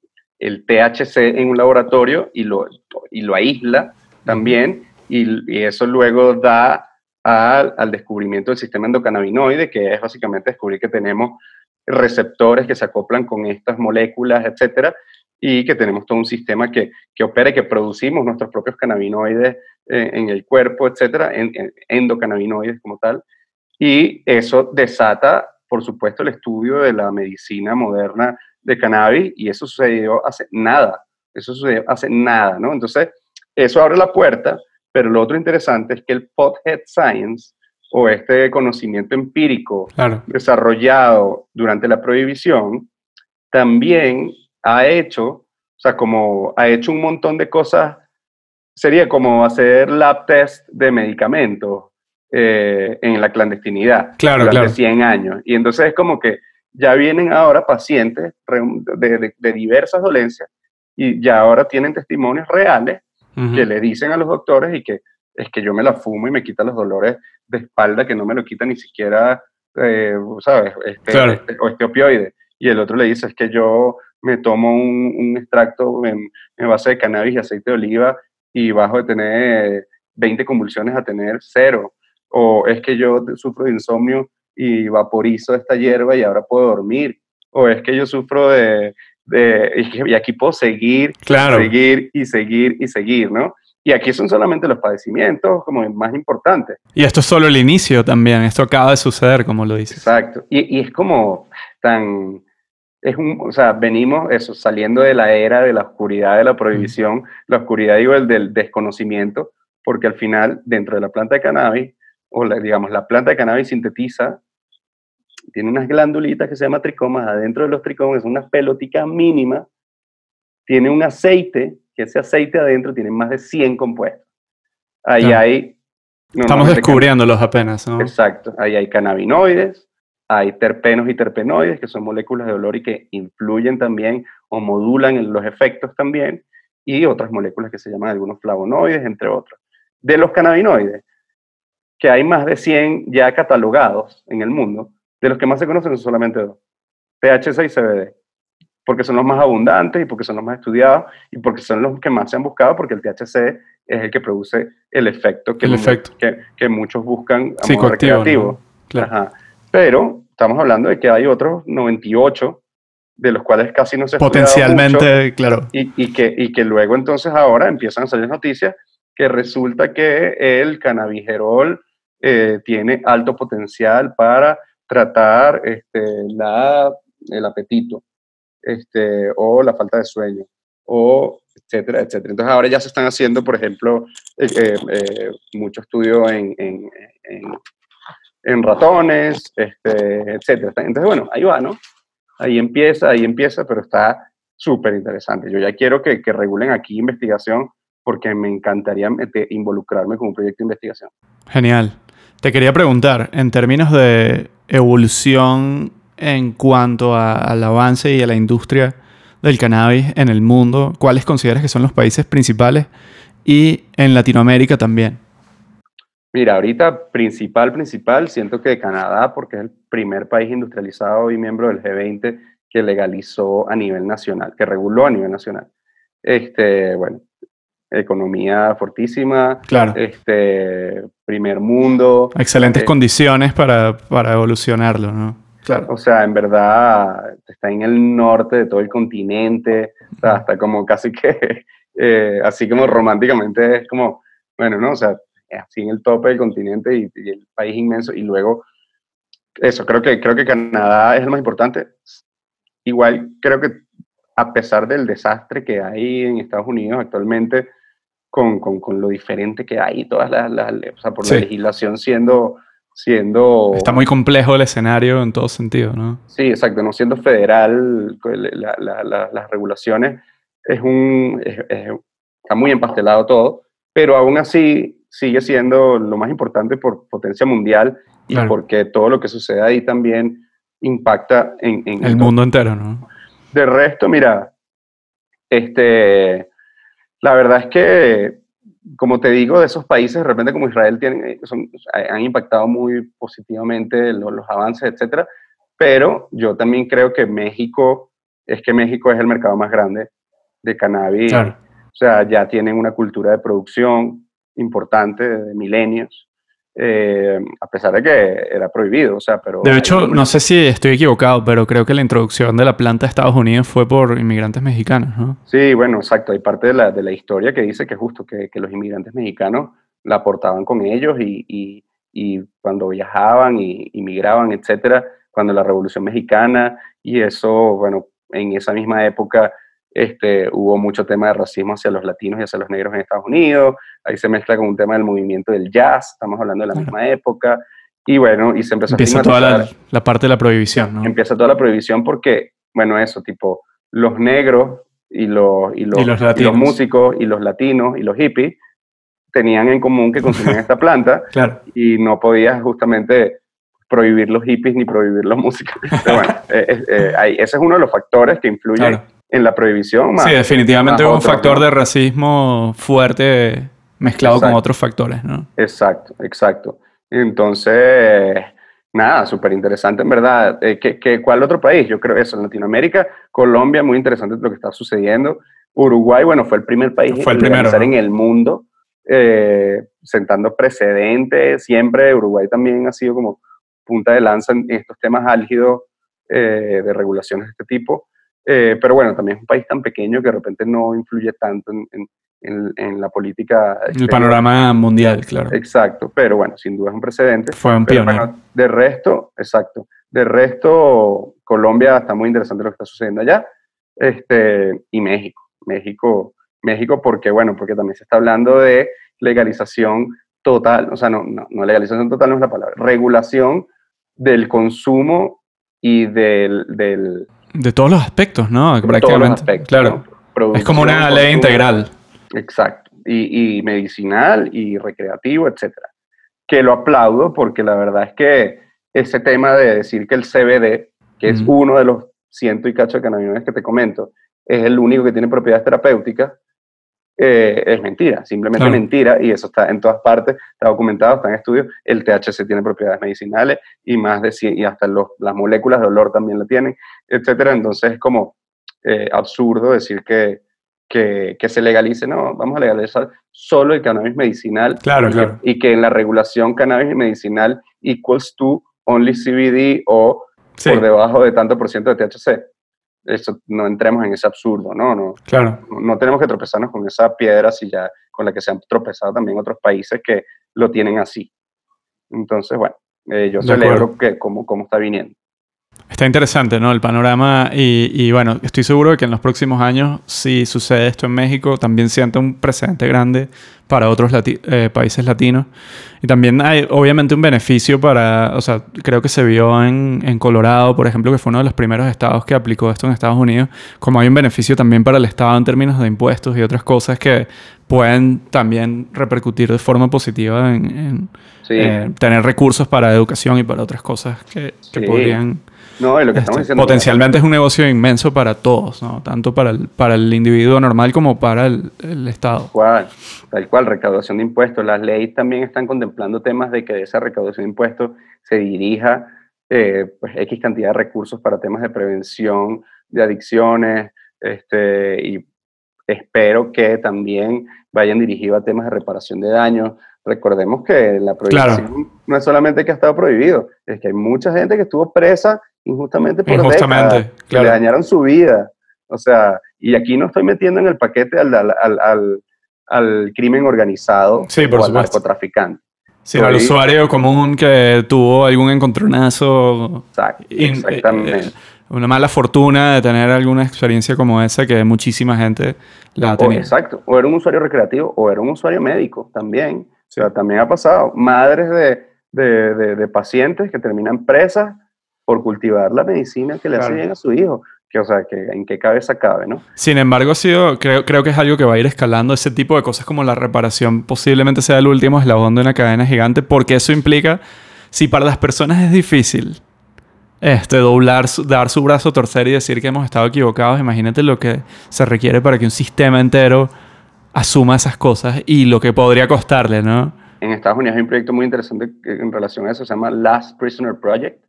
THC en un laboratorio y lo, y lo aísla también, y, eso luego da al, descubrimiento del sistema endocannabinoide, que es básicamente descubrir que tenemos receptores que se acoplan con estas moléculas, etcétera, y que tenemos todo un sistema que, que opera y que producimos nuestros propios cannabinoides eh, en el cuerpo, etcétera, en- endocannabinoides como tal, y eso desata, por supuesto, el estudio de la medicina moderna de cannabis y eso sucedió hace nada, eso sucedió hace nada, ¿no? Entonces, eso abre la puerta, pero lo otro interesante es que el pothead science o este conocimiento empírico Claro. desarrollado durante la prohibición también ha hecho, o sea, como ha hecho un montón de cosas, sería como hacer lab test de medicamentos eh, en la clandestinidad Claro, durante claro. 100 años. Y entonces es como que ya vienen ahora pacientes de, de- de diversas dolencias y ya ahora tienen testimonios reales que le dicen a los doctores y que es que yo me la fumo y me quita los dolores de espalda que no me lo quita ni siquiera, eh, ¿sabes? Este, Claro. este- o este opioide. Y el otro le dice, es que yo me tomo un, un extracto en, en base de cannabis y aceite de oliva y bajo de tener 20 convulsiones a tener cero. O es que yo sufro de insomnio y vaporizo esta hierba y ahora puedo dormir. O es que yo sufro de... de y, aquí puedo seguir Claro. seguir y seguir y seguir, ¿no? Y aquí son solamente los padecimientos como más importantes. Y esto es solo el inicio también. Esto acaba de suceder, como lo dices. Exacto. Y, y es como tan, es un, o sea, venimos eso, saliendo de la era de la oscuridad de la prohibición, la oscuridad, digo, el del desconocimiento, porque al final, dentro de la planta de cannabis, o la, digamos, la planta de cannabis sintetiza, tiene unas glándulitas que se llaman tricomas, adentro de los tricomas es una pelotica mínima, tiene un aceite, que ese aceite adentro tiene más de 100 compuestos. Ahí Claro. hay... Estamos descubriéndolos apenas, ¿no? Exacto. Ahí hay cannabinoides, hay terpenos y terpenoides, que son moléculas de olor y que influyen también o modulan los efectos también, y otras moléculas que se llaman algunos flavonoides, entre otros. De los cannabinoides, que hay más de 100 ya catalogados en el mundo, de los que más se conocen son solamente dos, THC y CBD, porque son los más abundantes y porque son los más estudiados y porque son los que más se han buscado, porque el THC es el que produce el efecto que, El mu- efecto. que, que muchos buscan a modo recreativo. ¿no? Claro. Ajá. Pero estamos hablando de que hay otros 98 de los cuales casi no se Potencialmente, mucho, claro. y, y que, y que luego entonces ahora empiezan a salir noticias que resulta que el cannabigerol eh, tiene alto potencial para tratar este, la, el apetito este, o la falta de sueño o etcétera, etcétera. Entonces ahora ya se están haciendo, por ejemplo, eh, eh, eh, mucho estudio en, en, en, en ratones, este, etcétera. Entonces, bueno, ahí va, ¿no? Ahí empieza, ahí empieza, pero está súper interesante. Yo ya quiero que, que regulen aquí investigación porque me encantaría involucrarme con un proyecto de investigación. Genial. Te quería preguntar, en términos de evolución en cuanto a- al avance y a la industria del cannabis en el mundo, ¿cuáles consideras que son los países principales y en Latinoamérica también? Mira, ahorita principal, principal, siento que Canadá, porque es el primer país industrializado y miembro del G20 que legalizó a nivel nacional, que reguló a nivel nacional. Este, bueno, economía fortísima, Claro. este, primer mundo, Excelentes eh, condiciones para, para evolucionarlo, ¿no? Claro. o sea, en verdad está en el norte de todo el continente, o sea, está como casi que, <laughs> eh, así como románticamente es como, bueno, ¿no? O sea, así en el tope del continente y, y el país inmenso, y luego, eso, creo que, creo que Canadá es el más importante. Igual creo que a pesar del desastre que hay en Estados Unidos actualmente, con, con, con lo diferente que hay, todas las, las- o sea, por Sí. la legislación siendo, siendo Está muy complejo el escenario en todo sentido, ¿no? Sí, exacto, no siendo federal, la- la- las regulaciones, es un, es- es- está muy empastelado todo, pero aún así sigue siendo lo más importante por potencia mundial y Claro. porque todo lo que sucede ahí también impacta en, en El todo. mundo entero, ¿no? De resto, mira, este, la verdad es que, como te digo, de esos países, de repente como Israel, tienen, eh, son- han impactado muy positivamente lo- los avances, etcétera, pero yo también creo que México, es que México es el mercado más grande de cannabis, Claro. o sea, ya tienen una cultura de producción importante de milenios, eh, a pesar de que era prohibido, o sea, pero... De hecho, no sé si estoy equivocado, pero creo que la introducción de la planta a Estados Unidos fue por inmigrantes mexicanos, ¿no? Sí, bueno, exacto. Hay parte de la, de la historia que dice que justo que, que los inmigrantes mexicanos la aportaban con ellos y, y- y cuando viajaban y, y migraban, etcétera, cuando la Revolución Mexicana y eso, bueno, en esa misma época este, hubo mucho tema de racismo hacia los latinos y hacia los negros en Estados Unidos. Ahí se mezcla con un tema del movimiento del jazz, estamos hablando de la Claro. misma época. Y bueno, y se empezó Empieza a toda la, la parte de la prohibición, ¿no? empieza toda la prohibición porque, bueno, eso, tipo, los negros y los, y los, Y los y latinos. músicos y los latinos y los hippies tenían en común que consumían esta planta <laughs> Claro. y no podías justamente prohibir los hippies ni prohibir los músicos. Pero bueno, <laughs> eh, eh, eh, ese es uno de los factores que influyen Claro. En la prohibición. Más, Sí, definitivamente hubo un factor ¿no? de racismo fuerte mezclado con Exacto. otros factores, ¿no? Exacto, exacto. Entonces, nada, súper interesante en verdad. Eh, ¿qué, qué, cuál otro país? Yo creo eso, en Latinoamérica, Colombia, muy interesante lo que está sucediendo. Uruguay, bueno, fue el primer país Fue el primero, ¿no? en el mundo, eh, sentando precedentes. Siempre Uruguay también ha sido como punta de lanza en estos temas álgidos eh, de regulaciones de este tipo. Eh, pero bueno, también es un país tan pequeño que de repente no influye tanto en, en- en- en la política. El exterior. panorama mundial, claro. Exacto, pero bueno, sin duda es un precedente. Fue un Pero pionero. bueno, de resto, exacto. De resto, Colombia está muy interesante lo que está sucediendo allá. Este, y México. México, México, porque bueno, porque también se está hablando de legalización total, o sea, no, no, no legalización total no es la palabra, regulación del consumo y del, del De todos los aspectos, ¿no? de todos los Prácticamente. aspectos. claro. ¿no? Es como una ley integral. Exacto. Y, y medicinal y recreativo, etcétera. Que lo aplaudo porque la verdad es que ese tema de decir que el CBD, que es uno de los ciento y cacho de cannabinoides que te comento, es el único que tiene propiedades terapéuticas, eh, es mentira, simplemente Claro. mentira, y eso está en todas partes, está documentado, está en estudios, el THC tiene propiedades medicinales y más de 100, y hasta los, las moléculas de olor también lo tienen, etcétera, entonces es como eh, absurdo decir que, que, que se legalice, no, vamos a legalizar solo el cannabis medicinal Claro, y, claro. Que, y que en la regulación cannabis medicinal equals to only CBD o Sí. por debajo de tanto por ciento de THC. Eso, no entremos en ese absurdo, ¿no? no Claro. no- no tenemos que tropezarnos con esa piedra si ya, con la que se han tropezado también otros países que lo tienen así. Entonces, bueno, eh, yo De celebro acuerdo. que cómo, cómo está viniendo. Está interesante, ¿no? El panorama y, y, bueno, estoy seguro de que en los próximos años, si sucede esto en México, también sienta un precedente grande para otros lati- eh, países latinos. Y también hay obviamente un beneficio para, o sea, creo que se vio en, en Colorado, por ejemplo, que fue uno de los primeros estados que aplicó esto en Estados Unidos, como hay un beneficio también para el estado en términos de impuestos y otras cosas que pueden también repercutir de forma positiva en, en, Sí. eh, tener recursos para educación y para otras cosas que, que Sí. podrían... No, y lo que Este, estamos diciendo. potencialmente es un negocio inmenso para todos, ¿no? Tanto para el, para el individuo normal como para el, el Estado. Tal cual, tal cual, recaudación de impuestos. Las leyes también están contemplando temas de que esa recaudación de impuestos se dirija eh, pues, X cantidad de recursos para temas de prevención de adicciones este, y espero que también vayan dirigidos a temas de reparación de daños. Recordemos que la prohibición no es solamente que ha estado prohibido, es que hay mucha gente que estuvo presa injustamente por Injustamente, décadas, que claro. le dañaron su vida. O sea, y aquí no estoy metiendo en el paquete al, al, al, al- al crimen organizado Sí, por o al narcotraficante. Sí, al usuario común que tuvo algún encontronazo, Exact- in- exactamente. eh, una mala fortuna de tener alguna experiencia como esa que muchísima gente la ha O- tenido. exacto. O era un usuario recreativo o era un usuario médico también. O sea, también ha pasado. Madres de, de, de- de pacientes que terminan presas por cultivar la medicina que le hace Claro. bien a su hijo. Que, o sea, que, ¿en qué cabeza cabe, no? Sin embargo, ha sido, creo, creo que es algo que va a ir escalando. Ese tipo de cosas como la reparación posiblemente sea el último eslabón de una cadena gigante, porque eso implica, si para las personas es difícil este, doblar, dar su brazo torcer y decir que hemos estado equivocados, imagínate lo que se requiere para que un sistema entero asuma esas cosas y lo que podría costarle, ¿no? En Estados Unidos hay un proyecto muy interesante en relación a eso, se llama Last Prisoner Project.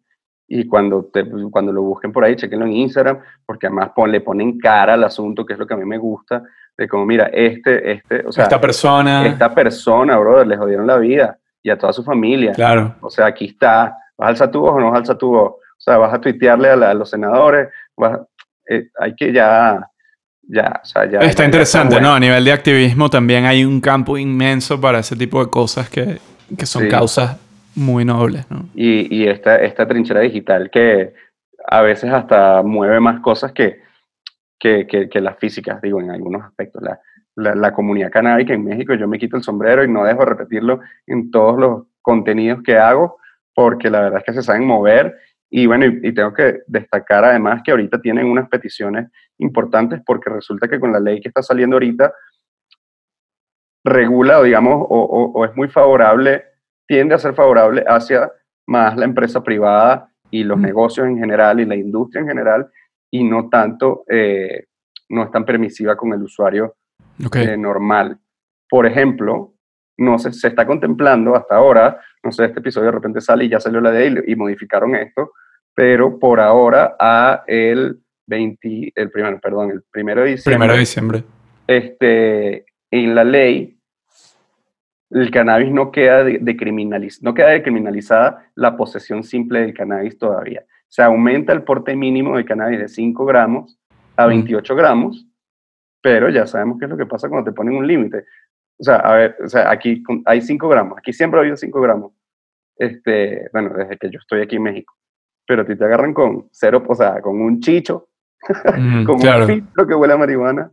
Y cuando, te- cuando lo busquen por ahí, chequenlo en Instagram, porque además pon- le ponen cara al asunto, que es lo que a mí me gusta, de como, mira, este, este, o sea, Esta persona... esta persona, brother, le jodieron la vida y a toda su familia. Claro. O sea, aquí está, ¿vas a alzar tu voz o no vas a alzar tu voz? O sea, vas a tuitearle a, la- a los senadores, vas- eh, hay que ya, ya, o sea, ya. Está ya interesante, bueno. ¿no? A nivel de activismo también hay un campo inmenso para ese tipo de cosas que, que son Sí. causas muy nobles, ¿no? y, esta, esta trinchera digital que a veces hasta mueve más cosas que, que, que- las físicas, digo, en algunos aspectos. La, la, comunidad canábica en México, yo me quito el sombrero y no dejo de repetirlo en todos los contenidos que hago, porque la verdad es que se saben mover. Y bueno, y, tengo que destacar además que ahorita tienen unas peticiones importantes porque resulta que con la ley que está saliendo ahorita, regula, digamos, o, o- o es muy favorable, tiende a ser favorable hacia más la empresa privada y los Mm. negocios en general y la industria en general, y no tanto, eh, no es tan permisiva con el usuario Ok. eh, normal. Por ejemplo, no se, se está contemplando hasta ahora, no sé, este episodio de repente sale y ya salió la ley y, y modificaron esto, pero por ahora a el 20, el primero, perdón, el primero de diciembre, Primero de diciembre. este, en la ley, el cannabis no queda de, no queda decriminalizada la posesión simple del cannabis todavía. Se aumenta el porte mínimo del cannabis de 5 gramos a Mm. 28 gramos, pero ya sabemos qué es lo que pasa cuando te ponen un límite. O sea, a ver, o sea, aquí hay 5 gramos, aquí siempre ha habido 5 gramos. Este, bueno, desde que yo estoy aquí en México. Pero a ti te agarran con cero, o sea, con un chicho, <laughs> Mm, con claro. un filtro que huele a marihuana,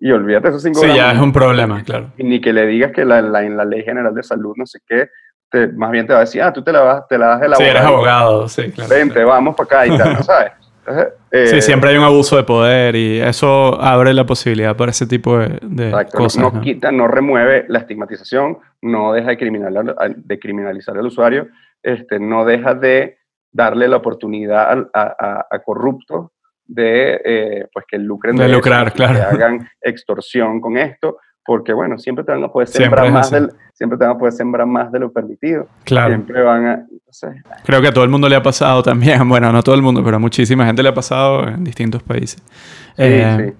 y olvídate esos 5 Sí, gramos. ya es un problema, claro. Y ni que le digas que la, la- en la ley general de salud, no sé qué, te- más bien te va a decir, ah, tú te la vas, te la das de la Sí, eres abogado, sí, claro. Vente, vamos para acá y tal, ¿no <laughs> sabes? Entonces, Sí, eh, siempre hay un abuso de poder y eso abre la posibilidad para ese tipo de, de Exacto, no- cosas. no, ¿no? quita, no remueve la estigmatización, no deja de, criminal, de criminalizar al usuario, este, no deja de darle la oportunidad a, a- a corruptos de eh, pues que lucren De eso, lucrar, y claro. que hagan extorsión con esto, porque bueno, siempre te van a poder Siempre sembrar es más del, siempre te van a poder sembrar más de lo permitido. Claro. Siempre van a, entonces, Creo que a todo el mundo le ha pasado también. <laughs> Bueno, no a todo el mundo, pero a muchísima gente le ha pasado en distintos países. Sí, Eh, sí.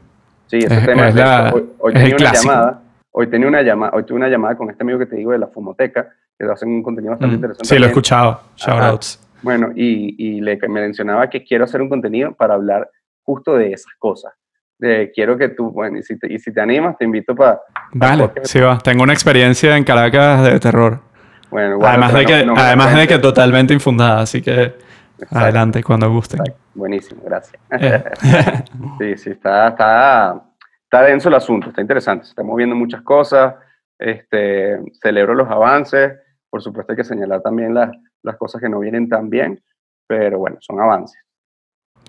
Sí, ese es- tema es de la- hoy, hoy es tenía una llamada, hoy tenía una llamada, hoy tuve una llamada con este amigo que te digo de la Fumoteca, que hacen un contenido bastante mm, interesante. sí, lo he también. escuchado. Shoutouts. Bueno, y, y le me mencionaba que quiero hacer un contenido para hablar justo de esas cosas. Quiero que tú, bueno, y si te, y si te animas, te invito para... Vale, sí va. Tengo una experiencia en Caracas de terror. Bueno, bueno, además de que, no- además de que totalmente infundada, así que Exacto, adelante cuando exacto. Buenísimo, gracias. Eh, <laughs> Sí, sí, está, está, está denso el asunto, está interesante, se están moviendo muchas cosas, este, celebro los avances, por supuesto hay que señalar también las, las cosas que no vienen tan bien, pero bueno, son avances.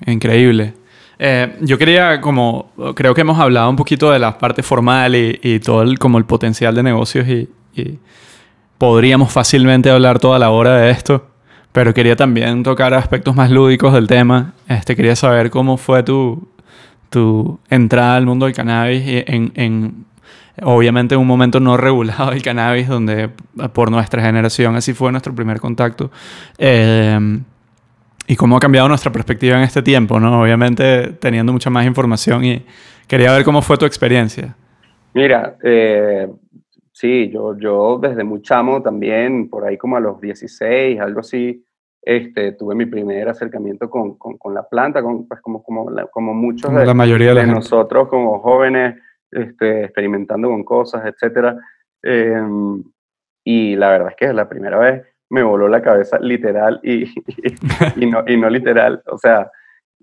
Increíble. Eh, yo quería, como, creo que hemos hablado un poquito de la parte formal y, y todo el, como el potencial de negocios y, y podríamos fácilmente hablar toda la hora de esto, pero quería también tocar aspectos más lúdicos del tema. Este, quería saber cómo fue tu, tu entrada al mundo del cannabis en, en, obviamente en un momento no regulado del cannabis, donde por nuestra generación así fue nuestro primer contacto. Eh, y cómo ha cambiado nuestra perspectiva en este tiempo, ¿no? Obviamente teniendo mucha más información y quería ver cómo fue tu experiencia. Mira, eh, sí, yo, yo desde muy chamo también, por ahí como a los 16, algo así, este, tuve mi primer acercamiento con, con, con la planta, con, pues como, como, la- como muchos Como de, la mayoría de la de gente. nosotros como jóvenes, este, experimentando con cosas, etcétera. Em, y la verdad es que la primera vez me voló la cabeza literal y, y, no, y no literal. O sea,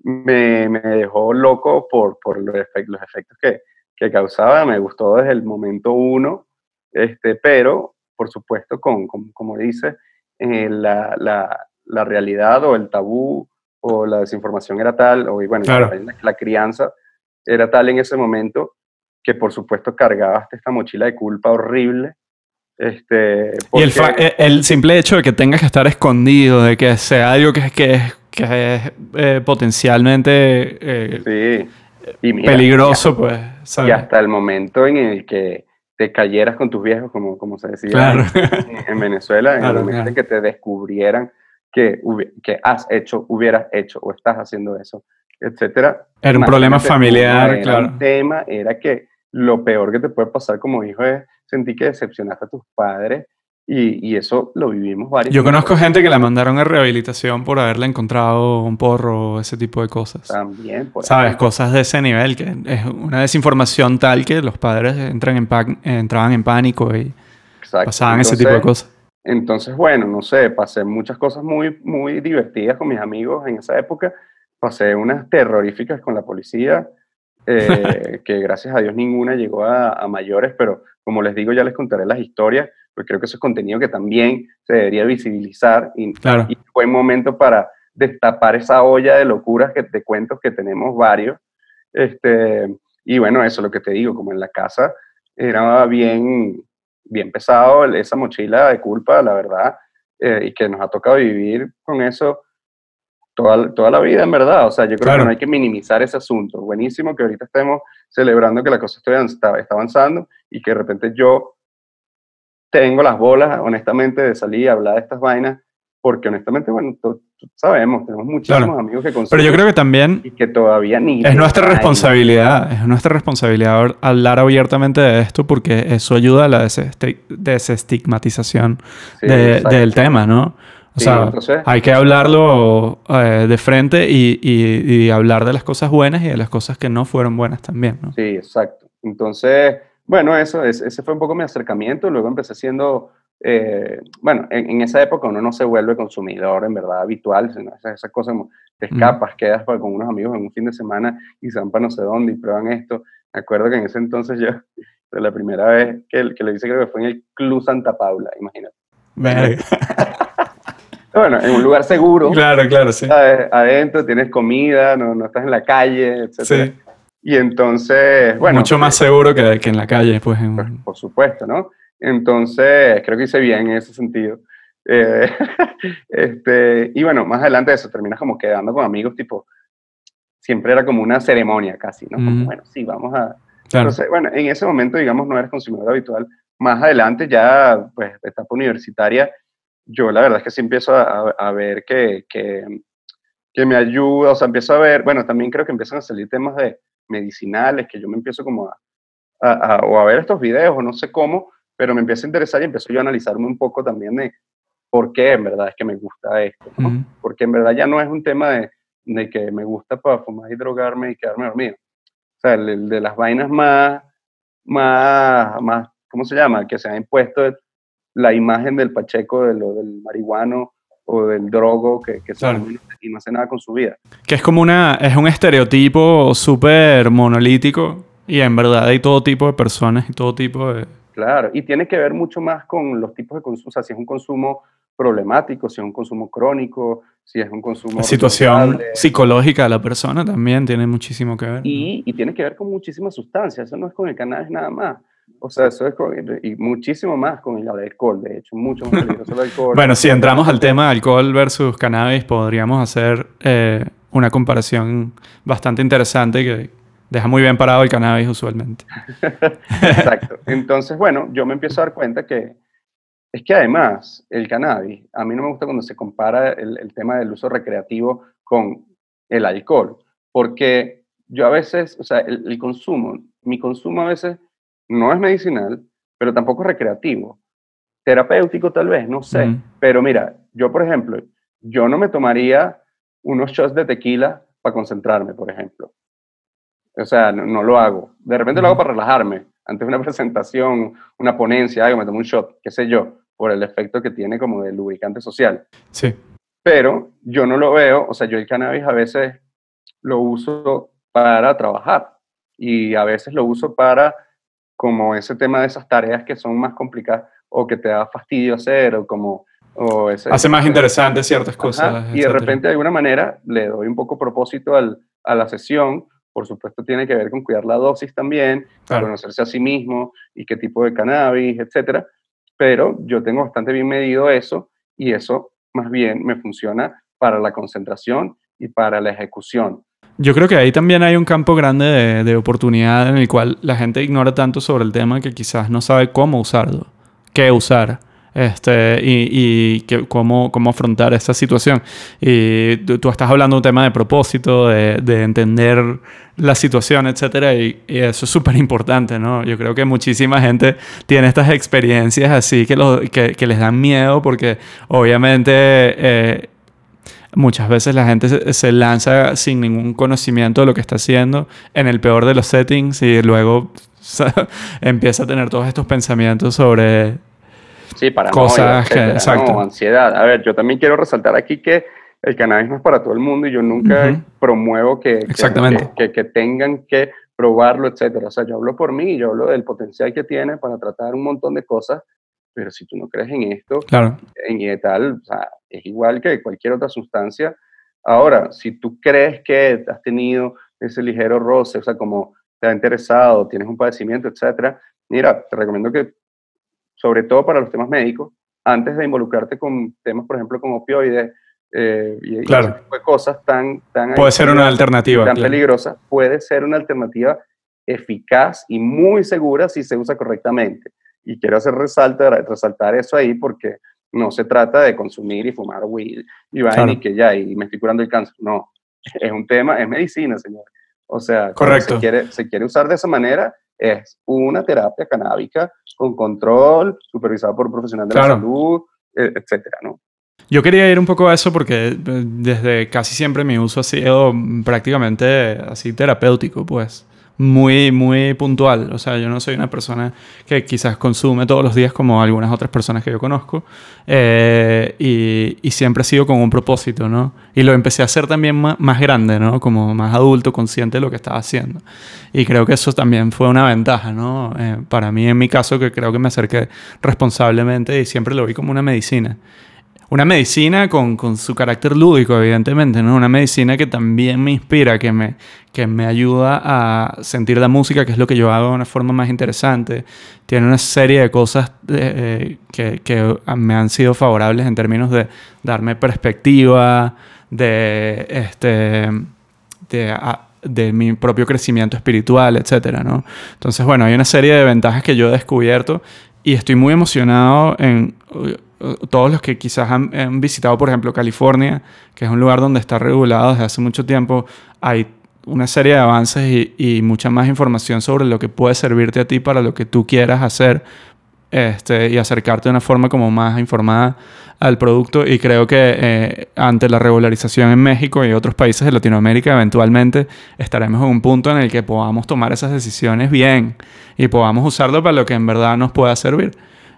me, me dejó loco por, por los, efectos, los efectos que, que causaba. Me gustó desde el momento uno, este, pero por supuesto, con, con- como dice, eh, la, la, la realidad o el tabú o la desinformación era tal, o bueno, Claro. la, la crianza era tal en ese momento que por supuesto cargabaste esta mochila de culpa horrible. Este, Y el, porque- fa- el simple hecho de que tengas que estar escondido, de que sea algo que, es- que es, que es eh, potencialmente eh, sí, y mira, peligroso, pues, Y ¿sabes? hasta el momento en el que te cayeras con tus viejos, como, como se decía Claro. en, en Venezuela, en <laughs> Claro, el momento claro. en que te descubrieran que, que has hecho, hubieras hecho o estás haciendo eso, etcétera. Era un problema familiar, claro. Un tema era que lo peor que te puede pasar como hijo es sentir que decepcionaste a tus padres y, y eso lo vivimos varios. Yo conozco nosotros gente que la mandaron a rehabilitación por haberle encontrado un porro, ese tipo de cosas. También, por ¿Sabes? ejemplo. Cosas de ese nivel, que es una desinformación tal que los padres entran en entraban en pánico y Exacto. pasaban ese tipo de Entonces, cosas. Entonces, bueno, no sé, pasé muchas cosas muy, muy divertidas con mis amigos en esa época. Pasé unas terroríficas con la policía, eh, <laughs> que gracias a Dios ninguna llegó a, a mayores, pero como les digo, ya les contaré las historias, pues creo que eso es contenido que también se debería visibilizar y, Claro. y momento para destapar esa olla de locuras que, de cuentos que tenemos varios. Este, y bueno, eso es lo que te digo, como en la casa era bien, bien pesado esa mochila de culpa, la verdad, eh, y que nos ha tocado vivir con eso toda, toda la vida, en verdad. O sea, yo creo Claro. que no hay que minimizar ese asunto. Buenísimo que ahorita estemos celebrando que la cosa está, está, avanzando y que de repente yo tengo las bolas, honestamente, de salir y hablar de estas vainas, porque honestamente, bueno, sabemos, tenemos muchísimos Claro. amigos que Pero consumen yo creo que también y que todavía ni... es nuestra responsabilidad, es nuestra responsabilidad hablar abiertamente de esto porque eso ayuda a la desesti- desestigmatización sí, de- del tema, ¿no? O Sí, sea, entonces- hay que hablarlo eh, de frente y, y- y hablar de las cosas buenas y de las cosas que no fueron buenas también, ¿no? Sí, exacto. Entonces, bueno, eso, es- ese fue un poco mi acercamiento. Luego empecé siendo, eh, bueno, en, en esa época uno no se vuelve consumidor en verdad habitual, sino esas, esas cosas como te Ujú. escapas, quedas pa- con unos amigos en un fin de semana y se van para no sé dónde y prueban esto. Me acuerdo que en ese entonces yo, de la primera vez que, que lo hice, creo que fue en el Club Santa Paula, imagínate. Verga. <laughs> Bueno, en un lugar seguro, claro, claro, sí. adentro tienes comida, no, no estás en la calle, etc. Sí. Y entonces, bueno. Mucho más seguro que, que en la calle, pues. en- Pues, por supuesto, ¿no? Entonces, creo que hice bien en ese sentido. Eh, <laughs> este, y bueno, más adelante de eso, terminas como quedando con amigos, tipo, siempre era como una ceremonia casi, ¿no? Como, Ujú. bueno, sí, vamos a... claro. Entonces, bueno, en ese momento, digamos, no eres consumidor habitual. Más adelante, ya, pues, etapa universitaria, yo la verdad es que sí empiezo a, a- ver que, que, que me ayuda, o sea, empiezo a ver, bueno, también creo que empiezan a salir temas de medicinales, que yo me empiezo como a, a- a- o a ver estos videos, o no sé cómo, pero me empieza a interesar y empiezo yo a analizarme un poco también de por qué en verdad es que me gusta esto, ¿no? Ujú. Porque en verdad ya no es un tema de, de que me gusta para fumar y drogarme y quedarme dormido. O sea, el, el de las vainas más, más, más, ¿cómo se llama? Que se ha impuesto la imagen del pacheco, de lo, del marihuano o del drogo que, que Claro. y no hace nada con su vida. Que es como una, es un estereotipo súper monolítico y en verdad hay todo tipo de personas y todo tipo de... Claro, y tiene que ver mucho más con los tipos de consumo, o sea, si es un consumo problemático, si es un consumo crónico, si es un consumo... La situación psicológica de la persona también tiene muchísimo que ver. Y, y tiene que ver con muchísimas sustancias, eso no es con el cannabis nada más. O sea, eso es con, y muchísimo más con el alcohol, de hecho, mucho más <laughs> peligroso el alcohol. Bueno, si entramos al tema de alcohol versus cannabis, podríamos hacer eh, una comparación bastante interesante que deja muy bien parado el cannabis usualmente. <laughs> Exacto. Entonces, bueno, yo me empiezo a dar cuenta que es que además el cannabis, a mí no me gusta cuando se compara el, el tema del uso recreativo con el alcohol, porque yo a veces, o sea, el, el consumo, mi consumo a veces no es medicinal, pero tampoco es recreativo. Terapéutico tal vez, no sé. Pero mira, yo por ejemplo, yo no me tomaría unos shots de tequila para concentrarme, por ejemplo. O sea, no, no lo hago. De repente lo hago para relajarme. Antes de una <laughs> presentación, una ponencia, algo, me tomo un shot, qué sé yo, por el efecto que tiene como de lubricante social. Sí. Pero yo no lo veo, o sea, yo el cannabis a veces lo uso para trabajar y a veces lo uso para como ese tema de esas tareas que son más complicadas o que te da fastidio hacer o como... O ese, Hace más interesantes ciertas Ajá, cosas. y de repente de alguna manera le doy un poco propósito al, a la sesión. Por supuesto tiene que ver con cuidar la dosis también, Claro. conocerse a sí mismo y qué tipo de cannabis, etcétera. Pero yo tengo bastante bien medido eso y eso más bien me funciona para la concentración y para la ejecución. Yo creo que ahí también hay un campo grande de, de oportunidad en el cual la gente ignora tanto sobre el tema que quizás no sabe cómo usarlo, qué usar. Este, y, y que- cómo, cómo afrontar esta situación. Y tú, tú estás hablando de un tema de propósito, de, de entender la situación, etcétera, y, y eso es súper importante, ¿no? Yo creo que muchísima gente tiene estas experiencias así que, lo- que, que les dan miedo porque obviamente eh, muchas veces la gente se, se lanza sin ningún conocimiento de lo que está haciendo en el peor de los settings y luego <laughs> empieza a tener todos estos pensamientos sobre Sí, para Cosas que- exacto. ansiedad. A ver, yo también quiero resaltar aquí que el cannabis no es para todo el mundo y yo nunca promuevo que, que- Exactamente. Que, que- que tengan que probarlo, etcétera. O sea, yo hablo por mí, yo hablo del potencial que tiene para tratar un montón de cosas, pero si tú no crees en esto, Claro, en tal, o sea, es igual que cualquier otra sustancia. Ahora, si tú crees que has tenido ese ligero roce, o sea, como te ha interesado, tienes un padecimiento, etcétera, mira, te recomiendo que, sobre todo para los temas médicos, antes de involucrarte con temas, por ejemplo, como opioides eh, y, y Claro. ese tipo de cosas tan, tan puede ser una alternativa. tan claro. peligrosa, puede ser una alternativa eficaz y muy segura si se usa correctamente. Y quiero hacer resaltar, resaltar eso ahí porque no se trata de consumir y fumar weed y vaina Claro. y que ya, y me estoy curando el cáncer. No, <laughs> es un tema, es medicina, señor. O sea, Correcto. Se quiere, se quiere usar de esa manera, es una terapia canábica con control, supervisado por un profesional de Claro. la salud, eh, etcétera, ¿no? Yo quería ir un poco a eso porque eh, desde casi siempre mi uso ha sido prácticamente así terapéutico, pues. Muy, muy puntual. O sea, yo no soy una persona que quizás consume todos los días como algunas otras personas que yo conozco. Eh, y, siempre he sido con un propósito, ¿no? Y lo empecé a hacer también más, más grande, ¿no? Como más adulto, consciente de lo que estaba haciendo. Y creo que eso también fue una ventaja, ¿no? Eh, para mí, en mi caso, que creo que me acerqué responsablemente y siempre lo vi como una medicina. Una medicina con, con su carácter lúdico, evidentemente, ¿no? Una medicina que también me inspira, que me, que me ayuda a sentir la música, que es lo que yo hago de una forma más interesante. Tiene una serie de cosas eh, que, que me han sido favorables en términos de darme perspectiva, de, este, de, mi propio crecimiento espiritual, etcétera, ¿no? Entonces, bueno, hay una serie de ventajas que yo he descubierto y estoy muy emocionado en todos los que quizás han, visitado, por ejemplo, California, que es un lugar donde está regulado desde hace mucho tiempo. Hay una serie de avances y, y mucha más información sobre lo que puede servirte a ti para lo que tú quieras hacer este, y acercarte de una forma como más informada al producto y creo que eh, ante la regularización en México y otros países de Latinoamérica eventualmente estaremos en un punto en el que podamos tomar esas decisiones bien y podamos usarlo para lo que en verdad nos pueda servir.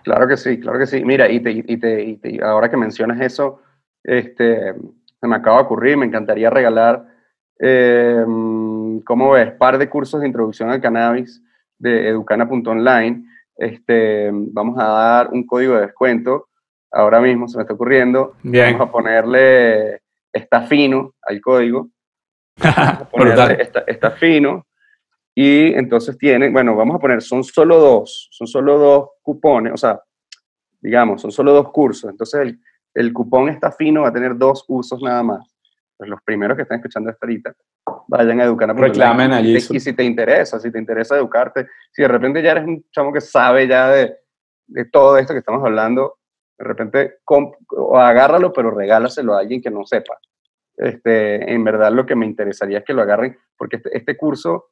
Claro que sí, claro que sí. Mira, y, te, y, te, y ahora que mencionas eso, este, se me acaba de ocurrir, me encantaría regalar, eh, ¿cómo ves? Par de cursos de introducción al cannabis de educana.online. Este, vamos a dar un código de descuento. Ahora mismo se me está ocurriendo. Vamos a ponerle está fino al código. <laughs> está, está fino. Y entonces tienen, bueno, vamos a poner, son solo dos, son solo dos cupones, o sea, digamos, son solo dos cursos. Entonces el, el cupón está fino, va a tener dos usos nada más. Pues los primeros que están escuchando esta ahorita, vayan a educar. Reclamen allí. Y, si te interesa, si te interesa educarte, si de repente ya eres un chamo que sabe ya de, de todo esto que estamos hablando, de repente agárralo, pero regálaselo a alguien que no sepa. Este, en verdad lo que me interesaría es que lo agarren, porque este, este curso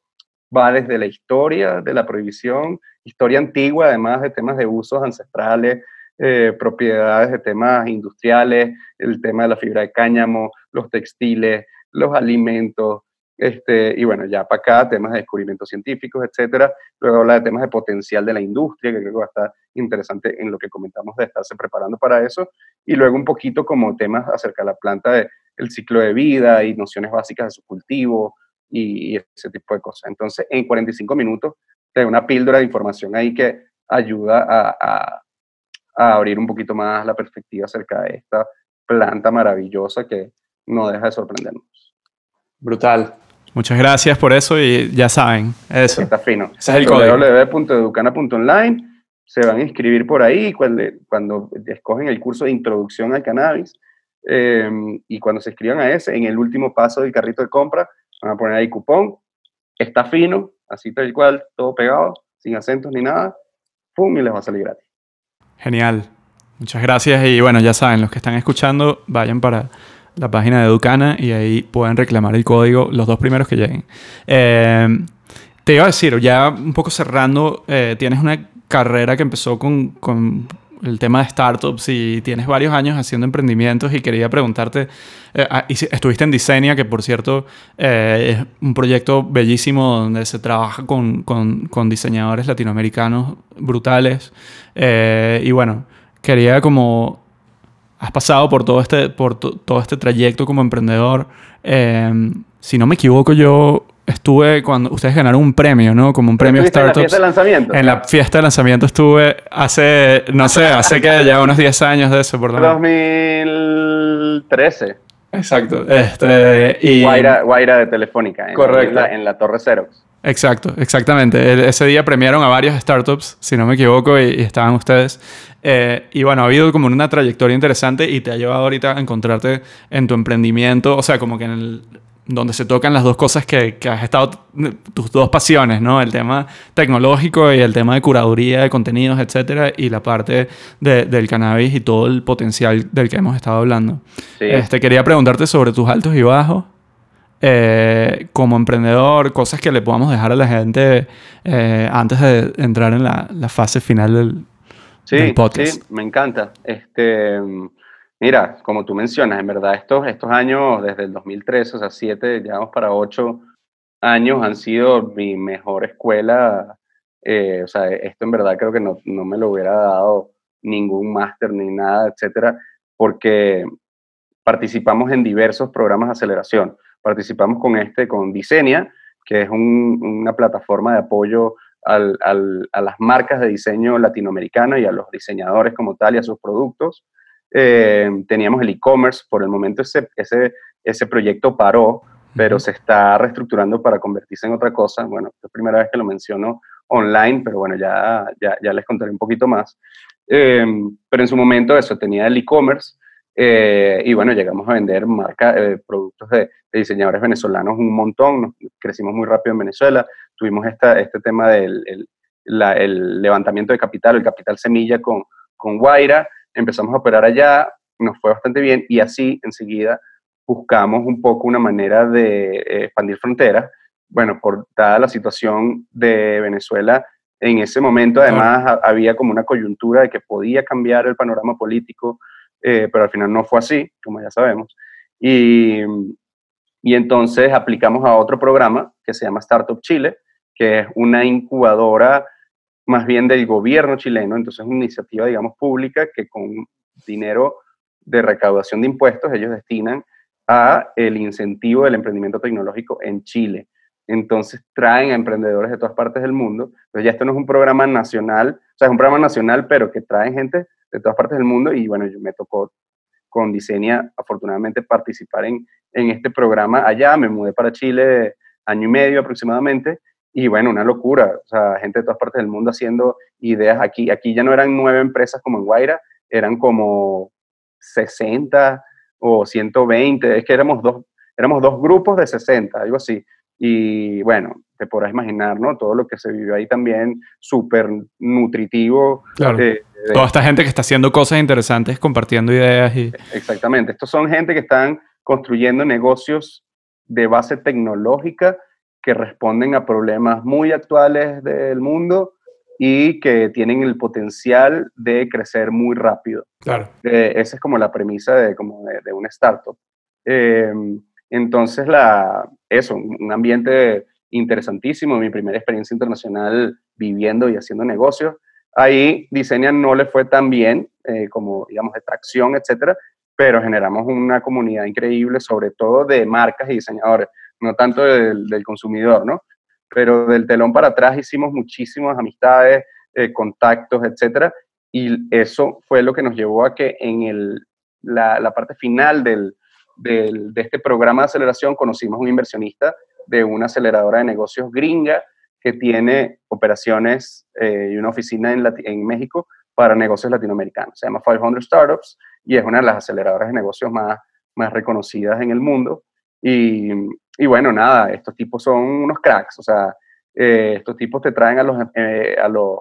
va desde la historia de la prohibición, historia antigua, además de temas de usos ancestrales, eh, propiedades de temas industriales, el tema de la fibra de cáñamo, los textiles, los alimentos, este, y bueno, ya para acá temas de descubrimientos científicos, etcétera. Luego habla de temas de potencial de la industria, que creo que va a estar interesante en lo que comentamos de estarse preparando para eso. Y luego un poquito como temas acerca de la planta, de, el ciclo de vida y nociones básicas de su cultivo y, ese tipo de cosas. Entonces, en 45 minutos, te una píldora de información ahí que ayuda a a abrir un poquito más la perspectiva acerca de esta planta maravillosa que no deja de sorprendernos. Brutal. Muchas gracias por eso y ya saben, eso. Está fino. Ese es el código. www.educana.online. Se van a inscribir por ahí cuando, cuando escogen el curso de introducción al cannabis. Eh, y cuando se inscriban a ese, en el último paso del carrito de compra, van a poner ahí cupón. Está fino, así tal cual, todo pegado, sin acentos ni nada. ¡Pum! Y les va a salir gratis. Genial. Muchas gracias y bueno, ya saben, los que están escuchando, vayan para la página de Educana y ahí pueden reclamar el código los dos primeros que lleguen. Eh, te iba a decir, ya un poco cerrando, eh, tienes una carrera que empezó con, con el tema de startups y tienes varios años haciendo emprendimientos y quería preguntarte, eh, ah, estuviste en Diseña, que por cierto eh, es un proyecto bellísimo donde se trabaja con, con, con diseñadores latinoamericanos brutales eh, y bueno, quería como, has pasado por todo este, por todo este trayecto como emprendedor, si no me equivoco yo estuve cuando ustedes ganaron un premio, ¿no? Como un premio Startups. En la fiesta de lanzamiento. En la fiesta de lanzamiento estuve hace, no sé, hace que ya unos 10 años de eso, por lo 2013. Exacto. Este, y... Guaira, de Telefónica. En, Correcto. La, en la Torre Xerox. Exacto, exactamente. ese día premiaron a varios startups, si no me equivoco, y, estaban ustedes. Eh, y bueno, ha habido como una trayectoria interesante y te ha llevado ahorita a encontrarte en tu emprendimiento, o sea, como que en el, donde se tocan las dos cosas que, que, has estado, tus dos pasiones, ¿no? El tema tecnológico y el tema de curaduría de contenidos, etcétera, y la parte de, del cannabis y todo el potencial del que hemos estado hablando. Este, quería preguntarte sobre tus altos y bajos. Eh, como emprendedor, cosas que le podamos dejar a la gente eh, antes de entrar en la, la fase final del, del podcast. Sí, me encanta. Este, Mira, como tú mencionas, en verdad estos, estos años, desde el 2013, o sea, siete, llevamos para ocho años, han sido mi mejor escuela. Eh, o sea, esto en verdad creo que no, no me lo hubiera dado ningún máster ni nada, etcétera, porque participamos en diversos programas de aceleración. Participamos con este, con Diseña, que es una plataforma de apoyo al, al, a las marcas de diseño latinoamericana y a los diseñadores como tal y a sus productos. Eh, teníamos el e-commerce, por el momento ese, ese, ese proyecto paró, pero se está reestructurando para convertirse en otra cosa. Bueno, es la primera vez que lo menciono online, pero bueno, ya, ya, ya les contaré un poquito más. Eh, pero en su momento eso, tenía el e-commerce eh, y bueno, llegamos a vender marca, productos de, diseñadores venezolanos un montón, crecimos muy rápido en Venezuela, tuvimos esta, este tema del el, el levantamiento de capital, el capital semilla con, con Guaira, empezamos a operar allá, nos fue bastante bien y así enseguida buscamos un poco una manera de eh, expandir fronteras. Bueno, por dada la situación de Venezuela, En ese momento, además, había como una coyuntura de que podía cambiar el panorama político, eh, pero al final no fue así, como ya sabemos. Y, y entonces aplicamos a otro programa que se llama Startup Chile, que es una incubadora más bien del gobierno chileno, entonces es una iniciativa, digamos, pública que con dinero de recaudación de impuestos ellos destinan a el incentivo del emprendimiento tecnológico en Chile. Entonces traen a emprendedores de todas partes del mundo. Entonces ya esto no es un programa nacional, o sea, es un programa nacional, pero que traen gente de todas partes del mundo y bueno, yo me tocó con Diseña, afortunadamente, participar en, en este programa allá. Me mudé para Chile año y medio aproximadamente y bueno, una locura, o sea, gente de todas partes del mundo haciendo ideas aquí. Aquí ya no eran nueve empresas como en Guaira, eran como 60 o 120, es que éramos dos, éramos dos grupos de 60, algo así. Y bueno, te podrás imaginar, ¿no? Todo lo que se vivió ahí también, súper nutritivo. Claro. Toda esta gente que está haciendo cosas interesantes, compartiendo ideas y... Exactamente. Estos son gente que están construyendo negocios de base tecnológica que responden a problemas muy actuales del mundo y que tienen el potencial de crecer muy rápido. Claro. Eh, esa es como la premisa de, como de, una startup. Eh, entonces, la, eso, un ambiente interesantísimo, mi primera experiencia internacional viviendo y haciendo negocios. Ahí Diseña no le fue tan bien eh, como, digamos, de tracción, etcétera, pero generamos una comunidad increíble, sobre todo de marcas y diseñadores, no tanto del, consumidor, ¿no? pero del telón para atrás hicimos muchísimas amistades, eh, contactos, etcétera, y eso fue lo que nos llevó a que en el, la, parte final del, de este programa de aceleración conocimos un inversionista de una aceleradora de negocios gringa que tiene operaciones eh, y una oficina en, en México para negocios latinoamericanos. Se llama 500 Startups y es una de las aceleradoras de negocios más, más reconocidas en el mundo. Y, y bueno, nada, estos tipos son unos cracks, o sea, eh, estos tipos te traen a los, eh, a los,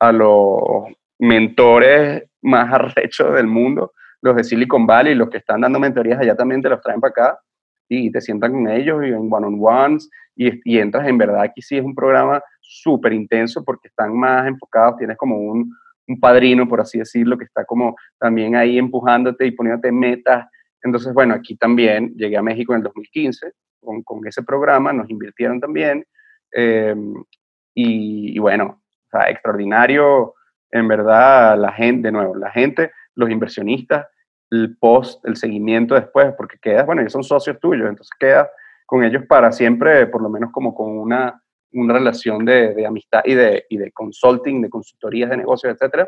a los mentores más arrechos del mundo, los de Silicon Valley, los que están dando mentorías allá también te los traen para acá y te sientan con ellos y en one-on-ones y, y, entras en verdad aquí sí es un programa súper intenso porque están más enfocados, tienes como un, un padrino, por así decirlo, que está como también ahí empujándote y poniéndote metas. Entonces, bueno, aquí también llegué a México en el 2015 con, ese programa, nos invirtieron también. Eh, y, bueno, extraordinario, en verdad, la gente, de nuevo, la gente, los inversionistas, el post, el seguimiento después, porque quedas, bueno, ellos son socios tuyos, entonces quedas con ellos para siempre, por lo menos como con una, una relación de, amistad y de, y de consulting, de consultorías de negocios, etc.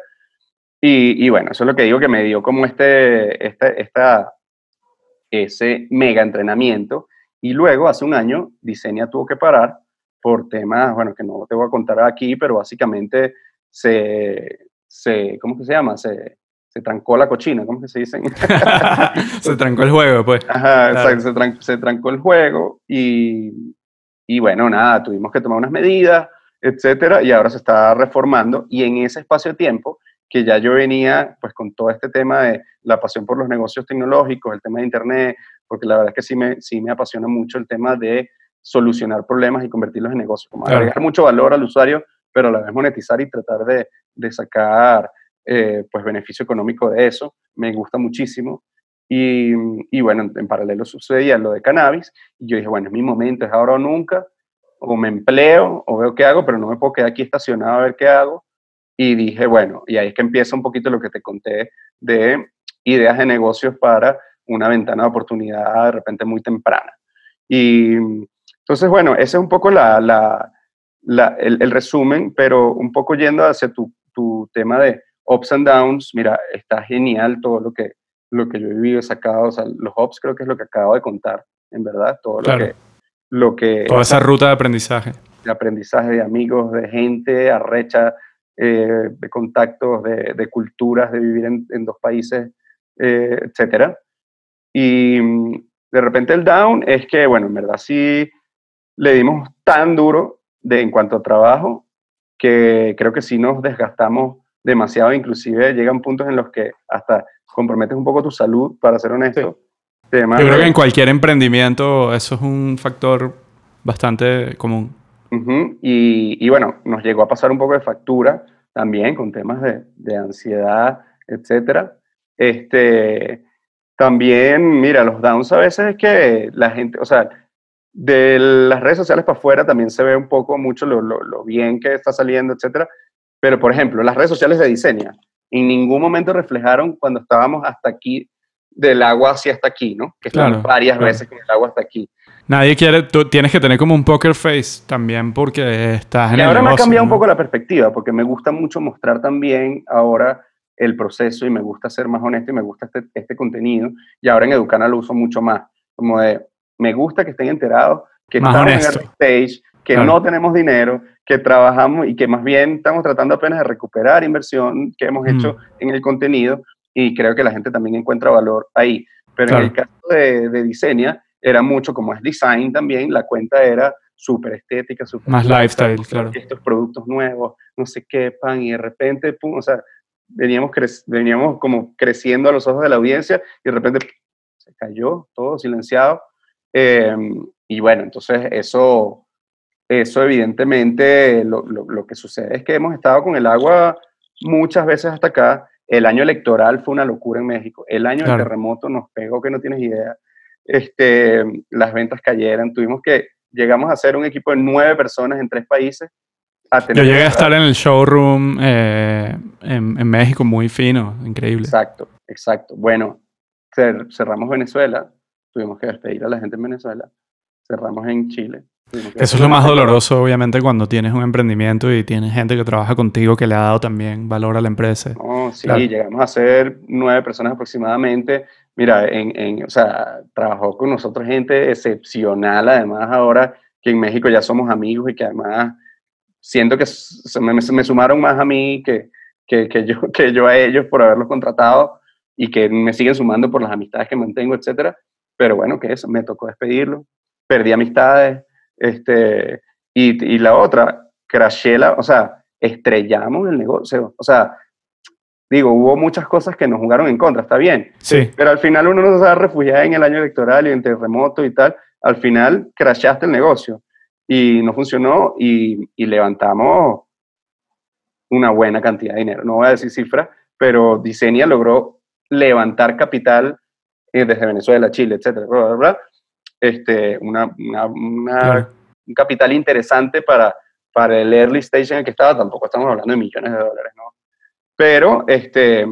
Y, y, bueno, eso es lo que digo que me dio como este, este esta, ese mega entrenamiento y luego, hace un año, Diseña tuvo que parar por temas, bueno, que no te voy a contar aquí, pero básicamente se, se ¿cómo que se llama? Se, se trancó la cochina, ¿cómo que se dice? <laughs> se trancó el juego, pues. Ajá, exacto, se, trancó, se trancó el juego y, y bueno, nada, tuvimos que tomar unas medidas, etcétera, y ahora se está reformando y en ese espacio de tiempo que ya yo venía pues con todo este tema de la pasión por los negocios tecnológicos, el tema de internet, porque la verdad es que sí me, sí me apasiona mucho el tema de solucionar problemas y convertirlos en negocios, como agregar mucho valor al usuario, pero a la vez monetizar y tratar de, de sacar eh, pues beneficio económico de eso, me gusta muchísimo. Y, y, bueno, en paralelo sucedía lo de cannabis, y yo dije, bueno, es mi momento, es ahora o nunca, o me empleo, o veo qué hago, pero no me puedo quedar aquí estacionado a ver qué hago. Y dije, bueno, y ahí es que empieza un poquito lo que te conté de ideas de negocios para una ventana de oportunidad de repente muy temprana. Y entonces, bueno, ese es un poco la, la, la, el, resumen, pero un poco yendo hacia tu, tu, tema de ups and downs, mira, está genial todo lo que, lo que yo he vivido, sacado, o sea, los ups creo que es lo que acabo de contar, en verdad, todo lo que... Lo que Toda esa ruta de aprendizaje. De aprendizaje de amigos, de gente arrecha, eh, de contactos, de, de, culturas, de vivir en, en dos países, eh, etcétera. Y de repente el down es que, bueno, en verdad sí le dimos tan duro de, en cuanto a trabajo que creo que sí nos desgastamos demasiado, inclusive llegan puntos en los que hasta comprometes un poco tu salud, para ser honesto. Yo creo que en cualquier emprendimiento eso es un factor bastante común. Ujú, Y, y bueno, nos llegó a pasar un poco de factura también con temas de, de ansiedad, etcétera. Este, también, mira, los downs a veces es que la gente, o sea, de las redes sociales para afuera también se ve un poco mucho lo, lo- lo bien que está saliendo, etcétera. Pero, por ejemplo, las redes sociales de diseño en ningún momento reflejaron cuando estábamos hasta aquí, del agua hacia hasta aquí, ¿no? Que Claro, varias claro. veces con el agua hasta aquí. Nadie quiere, tú tienes que tener como un poker face también porque estás en Y el ahora me ha cambiado un poco la perspectiva, porque me gusta mucho mostrar también ahora el proceso y me gusta ser más honesto y me gusta este, este contenido. Y ahora en Educana lo uso mucho más. Como de, me gusta que estén enterados que Más estamos honesto. en el stage, que Claro. no tenemos dinero, que trabajamos y que más bien estamos tratando apenas de recuperar inversión que hemos Mm. hecho en el contenido y creo que la gente también encuentra valor ahí. Pero en el caso de, de Diseña, era mucho como es design también, la cuenta era súper estética, súper Más lifestyle, claro. Estos productos nuevos, no sé qué, pan, y de repente, pum, o sea, veníamos, cre- veníamos como creciendo a los ojos de la audiencia y de repente se cayó todo silenciado. Eh, y bueno, entonces eso, eso evidentemente lo, lo- lo que sucede es que hemos estado con el agua muchas veces hasta acá. El año electoral fue una locura en México. El año Claro. del terremoto nos pegó que no tienes idea. Este, las ventas cayeron. Tuvimos que, llegamos a ser un equipo de nueve personas en tres países. A Yo tener llegué a estar en el showroom eh, en, en México, muy fino, increíble. Exacto, exacto. Bueno, cer- cerramos Venezuela. Tuvimos que despedir a la gente en Venezuela. Cerramos en Chile. Eso es lo más doloroso, obviamente, cuando tienes un emprendimiento y tienes gente que trabaja contigo que le ha dado también valor a la empresa. No, sí, Claro. llegamos a ser nueve personas aproximadamente. Mira, en, en- o sea, trabajó con nosotros gente excepcional, además ahora que en México ya somos amigos y que además siento que me, me sumaron más a mí que, que, que yo, <laughs> que yo a ellos por haberlos contratado y que me siguen sumando por las amistades que mantengo, etcétera. Pero bueno, que eso, me tocó despedirlo, perdí amistades, este, y, y la otra, crashé la, o sea, estrellamos el negocio, o sea, digo, hubo muchas cosas que nos jugaron en contra, está bien, Sí, pero al final uno no se va a refugiar en el año electoral y en terremoto y tal. Al final crashaste el negocio y no funcionó y, y levantamos una buena cantidad de dinero. No voy a decir cifra, pero Diseña logró levantar capital eh, desde Venezuela, Chile, etcétera, bla, bla, bla, este, una, una- una- Claro. un capital interesante para, para el early stage en el que estaba. Tampoco estamos hablando de millones de dólares, ¿no? Pero este,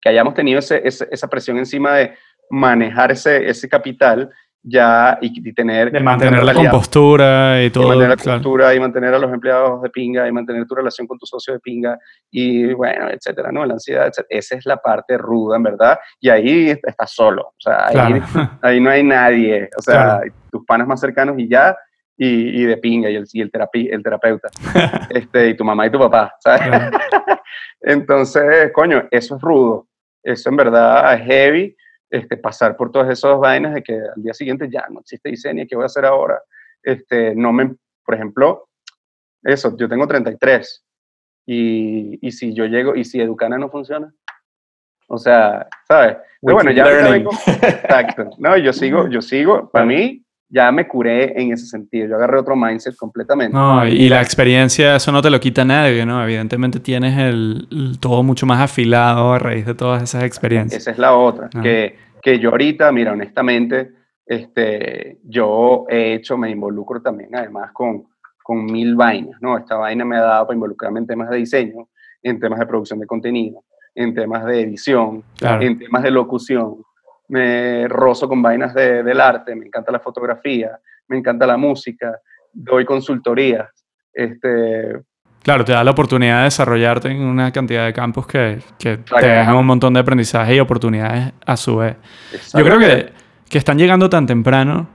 que hayamos tenido ese- ese- esa presión encima de manejar ese, ese capital ya y, y tener... de mantener la compostura y y todo. mantener la claro. cultura y mantener a los empleados de pinga y mantener tu relación con tu socio de pinga y bueno, etcétera, ¿no? La ansiedad, etcétera. Esa es la parte ruda, en verdad. Y ahí est- estás solo. O sea, ahí, Claro. <laughs> ahí no hay nadie. O sea, Claro. tus panas más cercanos y ya, y, y de pinga, y el, y el, terapi- el terapeuta. <laughs> este, y tu mamá y tu papá, ¿sabes? Claro. <laughs> Entonces, coño, eso es rudo. Eso en verdad es heavy. Este, pasar por todas esas vainas de que al día siguiente ya no existe diseño, ¿qué voy a hacer ahora? Este, no me, por ejemplo, eso, yo tengo 33 y, y si yo llego y si Educana no funciona, o sea, ¿sabes? Pero bueno, ya vengo- exacto, no, yo sigo, yo sigo, para mí ya me curé en ese sentido, yo agarré otro mindset completamente. No, y la experiencia, eso no te lo quita nadie, ¿no? Evidentemente tienes el, el todo mucho más afilado a raíz de todas esas experiencias. Esa es la otra, Ah. que, que yo ahorita, mira, honestamente, este, yo he hecho, me involucro también además con, con mil vainas, ¿no? Esta vaina me ha dado para involucrarme en temas de diseño, en temas de producción de contenido, en temas de edición, Claro. en temas de locución. Me rozo con vainas de- del arte, me encanta la fotografía, me encanta la música, doy consultorías. Este, Claro, te da la oportunidad de desarrollarte en una cantidad de campos que, que te dejan un montón de aprendizaje y oportunidades a su vez. Yo creo que, que están llegando tan temprano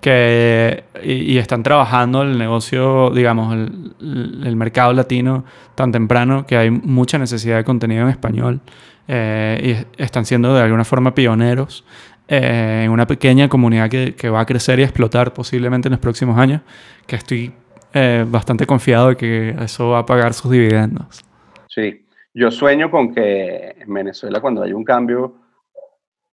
que, y, y están trabajando el negocio, digamos, el, el mercado latino tan temprano que hay mucha necesidad de contenido en español eh, y están siendo de alguna forma pioneros eh, en una pequeña comunidad que, que va a crecer y explotar posiblemente en los próximos años, que estoy eh, bastante confiado de que eso va a pagar sus dividendos. Sí, yo sueño con que en Venezuela cuando hay un cambio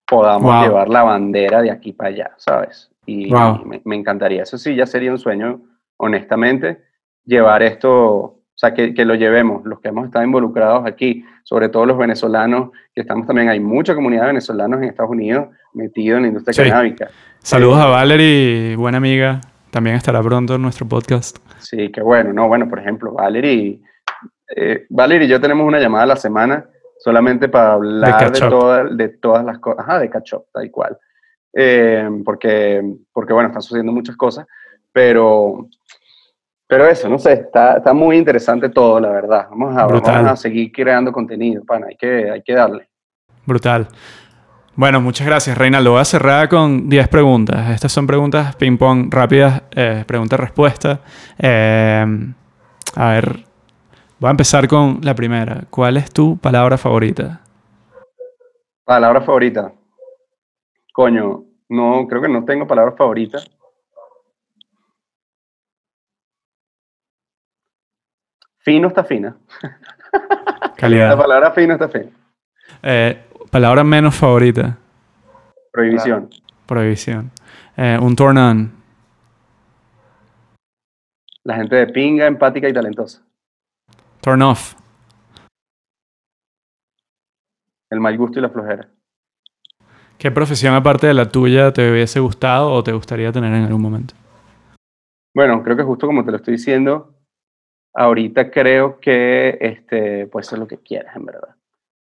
podamos Wow. llevar la bandera de aquí para allá, ¿sabes? Y, Wow. y me, me encantaría, eso sí, ya sería un sueño honestamente, llevar esto, o sea, que, que, lo llevemos, los que hemos estado involucrados aquí, sobre todo los venezolanos, que estamos también, hay mucha comunidad de venezolanos en Estados Unidos metido en la industria Sí. canábica. Saludos Eh, a Valerie, buena amiga. También estará pronto en nuestro podcast. Sí, qué bueno, no, bueno, por ejemplo, Valerie, eh, Valerie y yo tenemos una llamada a la semana solamente para hablar de, toda- de todas las cosas, ajá, de catch up, tal cual. Eh, porque, porque, bueno, están sucediendo muchas cosas, pero, pero eso, no sé, está, está muy interesante todo, la verdad. Vamos a, Brutal. vamos a seguir creando contenido, pana, hay que, hay que darle. Brutal. Bueno, muchas gracias, Reinaldo. Voy a cerrar con 10 preguntas. Estas son preguntas ping-pong rápidas, eh, pregunta-respuesta. Eh, a ver, voy a empezar con la primera. ¿Cuál es tu palabra favorita? Palabra favorita. Coño, no, creo que no tengo palabra favorita. Fino está fina. La Calidad. palabra fino está fina. Eh, palabra menos favorita. Prohibición. Prohibición. Eh, un turn on. La gente de pinga, empática y talentosa. Turn off. El mal gusto y la flojera. ¿Qué profesión aparte de la tuya te hubiese gustado o te gustaría tener en algún momento? Bueno, creo que justo como te lo estoy diciendo, ahorita creo que este, puede ser lo que quieras, en verdad.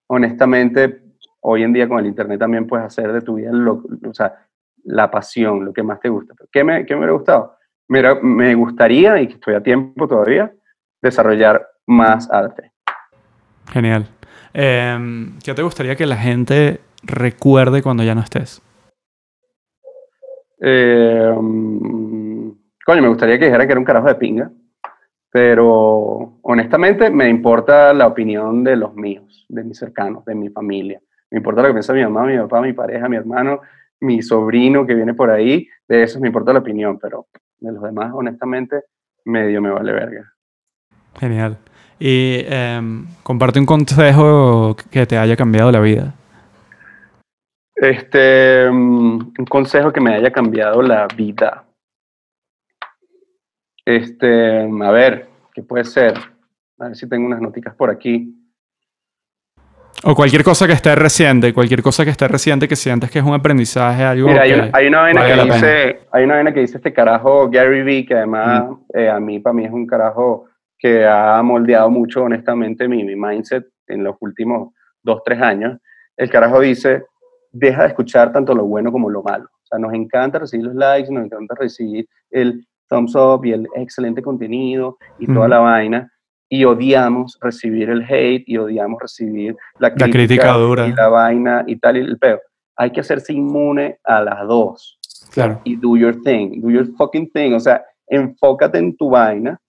Honestamente, hoy en día con el internet también puedes hacer de tu vida lo, o sea, la pasión, lo que más te gusta. ¿Qué me, qué me hubiera gustado? Mira, me gustaría, y estoy a tiempo todavía, desarrollar más arte. Genial. Eh, ¿Qué te gustaría que la gente recuerde cuando ya no estés? Eh, mm, coño, me gustaría que dijera que era un carajo de pinga, pero honestamente me importa la opinión de los míos, de mis cercanos, de mi familia. Me importa lo que piensa mi mamá, mi papá, mi pareja, mi hermano, mi sobrino que viene por ahí. De eso me importa la opinión, pero de los demás, honestamente, medio me vale verga. Genial. Y em, comparte un consejo que te haya cambiado la vida. Este, mm, un consejo que me haya cambiado la vida. Este, a ver, ¿qué puede ser? A ver si tengo unas noticas por aquí. O cualquier cosa que esté reciente, cualquier cosa que esté reciente que sientas que es un aprendizaje, algo Mira, hay que una, hay una vaina valga que dice, hay una vaina que dice este carajo Gary Vee, que además eh, a mí, para mí es un carajo que ha moldeado mucho, honestamente, mi, mi mindset en los últimos dos, tres años. El carajo dice, deja de escuchar tanto lo bueno como lo malo. O sea, nos encanta recibir los likes, nos encanta recibir el thumbs up y el excelente contenido y toda Ujú. la vaina. Y odiamos recibir el hate y odiamos recibir la crítica, crítica dura. y la vaina y tal y el peo. Hay que hacerse inmune a las dos Claro. y do your thing, do your fucking thing. O sea, enfócate en tu vaina.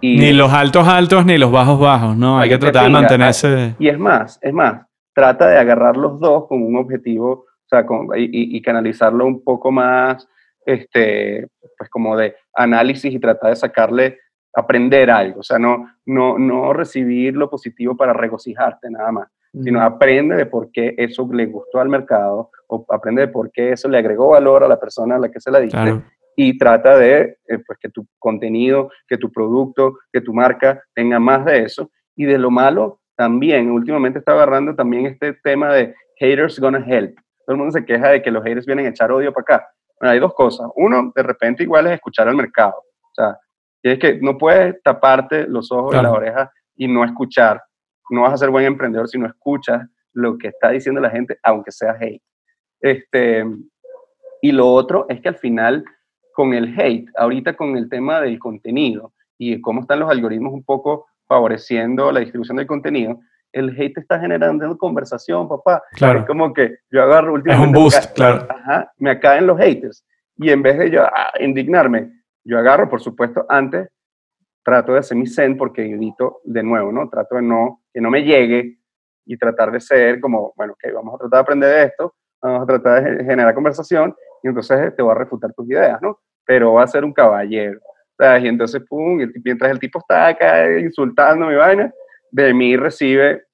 Y, Ni los altos altos ni los bajos bajos, ¿no? Hay Oye, que tratar de mantenerse. y es más, es más, trata de agarrar los dos con un objetivo, o sea, con- y, y- y canalizarlo un poco más, este, pues como de análisis y tratar de sacarle, aprender algo. O sea, no, no, no recibir lo positivo para regocijarte nada más. sino aprende de por qué eso le gustó al mercado o aprende de por qué eso le agregó valor a la persona a la que se la diste Claro. y trata de eh, pues, que tu contenido, que tu producto, que tu marca tenga más de eso. Y de lo malo también, últimamente está agarrando también este tema de haters gonna help. Todo el mundo se queja de que los haters vienen a echar odio para acá. Bueno, hay dos cosas. Uno, de repente igual es escuchar al mercado. O sea, es que no puedes taparte los ojos y Claro. las orejas y no escuchar. No vas a ser buen emprendedor si no escuchas lo que está diciendo la gente, aunque sea hate. Este, y lo otro es que al final, con el hate, ahorita con el tema del contenido y cómo están los algoritmos un poco favoreciendo la distribución del contenido, el hate está generando conversación, papá. Claro. Es como que yo agarro Es últimamente... un me boost, ca- claro. Ajá, me caen los haters. Y en vez de yo ah, indignarme, yo agarro, por supuesto, antes trato de hacer mi zen porque evito de nuevo, ¿no? Trato de no, que no me llegue y tratar de ser como, bueno, ok, vamos a tratar de aprender de esto, vamos a tratar de ge- generar conversación y entonces te voy a refutar tus ideas, ¿no? Pero va a ser un caballero, ¿sabes? Y entonces, pum, mientras el tipo está acá insultando mi vaina, de mí recibe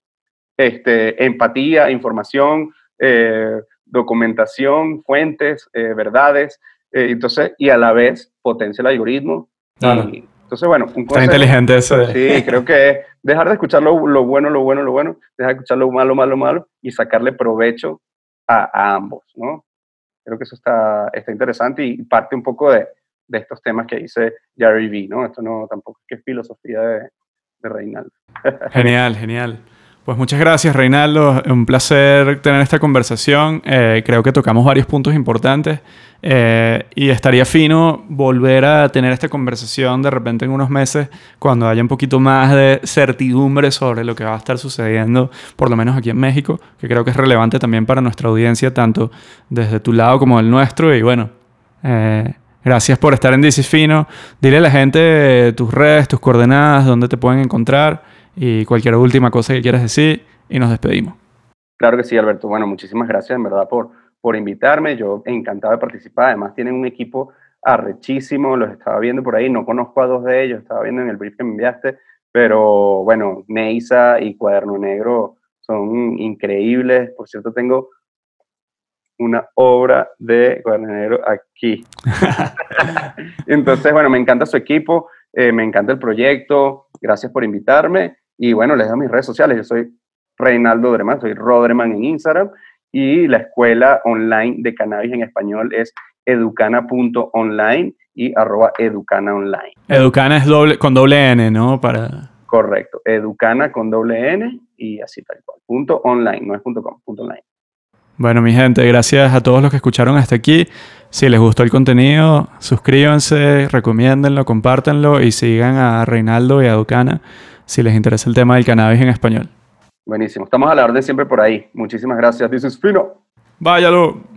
este, empatía, información, eh, documentación, fuentes, eh, verdades, eh, entonces, y a la vez potencia el algoritmo Claro. Y, entonces, bueno, un Está inteligente ese. Sí, creo que es dejar de escuchar lo, lo bueno, lo bueno, lo bueno, dejar de escuchar lo malo, malo, malo y sacarle provecho a, a ambos, ¿no? Creo que eso está, está interesante y parte un poco de, de estos temas que dice Gary Vee, ¿no? Esto no tampoco es que es filosofía de, Reinaldo. Genial, genial. Pues muchas gracias, Reinaldo. Un placer tener esta conversación. Eh, creo que tocamos varios puntos importantes eh, y estaría fino volver a tener esta conversación de repente en unos meses cuando haya un poquito más de certidumbre sobre lo que va a estar sucediendo, por lo menos aquí en México, que creo que es relevante también para nuestra audiencia, tanto desde tu lado como del nuestro. Y bueno, eh, gracias por estar en DC Fino. Dile a la gente tus redes, tus coordenadas, dónde te pueden encontrar y cualquier última cosa que quieras decir y nos despedimos. Claro que sí, Alberto. Bueno, muchísimas gracias en verdad por, por invitarme. Yo encantado de participar. Además, tienen un equipo arrechísimo. Los estaba viendo por ahí. No conozco a dos de ellos. Estaba viendo en el brief que me enviaste. Pero bueno, Neisa y Cuaderno Negro son increíbles. Por cierto, tengo una obra de Cuaderno Negro aquí. <laughs> Entonces, bueno, me encanta su equipo. eh, me encanta el proyecto. Gracias por invitarme. Y bueno, les doy mis redes sociales. Yo soy Reinaldo Dreman, soy Rodreman en Instagram y la escuela online de cannabis en español es educana.online y arroba educana online. Educana es doble, con doble N, ¿no? Para... Correcto, educana con doble N y así tal cual. Punto online, no es punto com, punto online. Bueno, mi gente, gracias a todos los que escucharon hasta aquí. Si les gustó el contenido, suscríbanse, recomiéndenlo, compártanlo y sigan a Reinaldo y a Educana si les interesa el tema del cannabis en español. Buenísimo, estamos a la orden siempre por ahí. Muchísimas gracias. Is Fino. ¡Váyalo!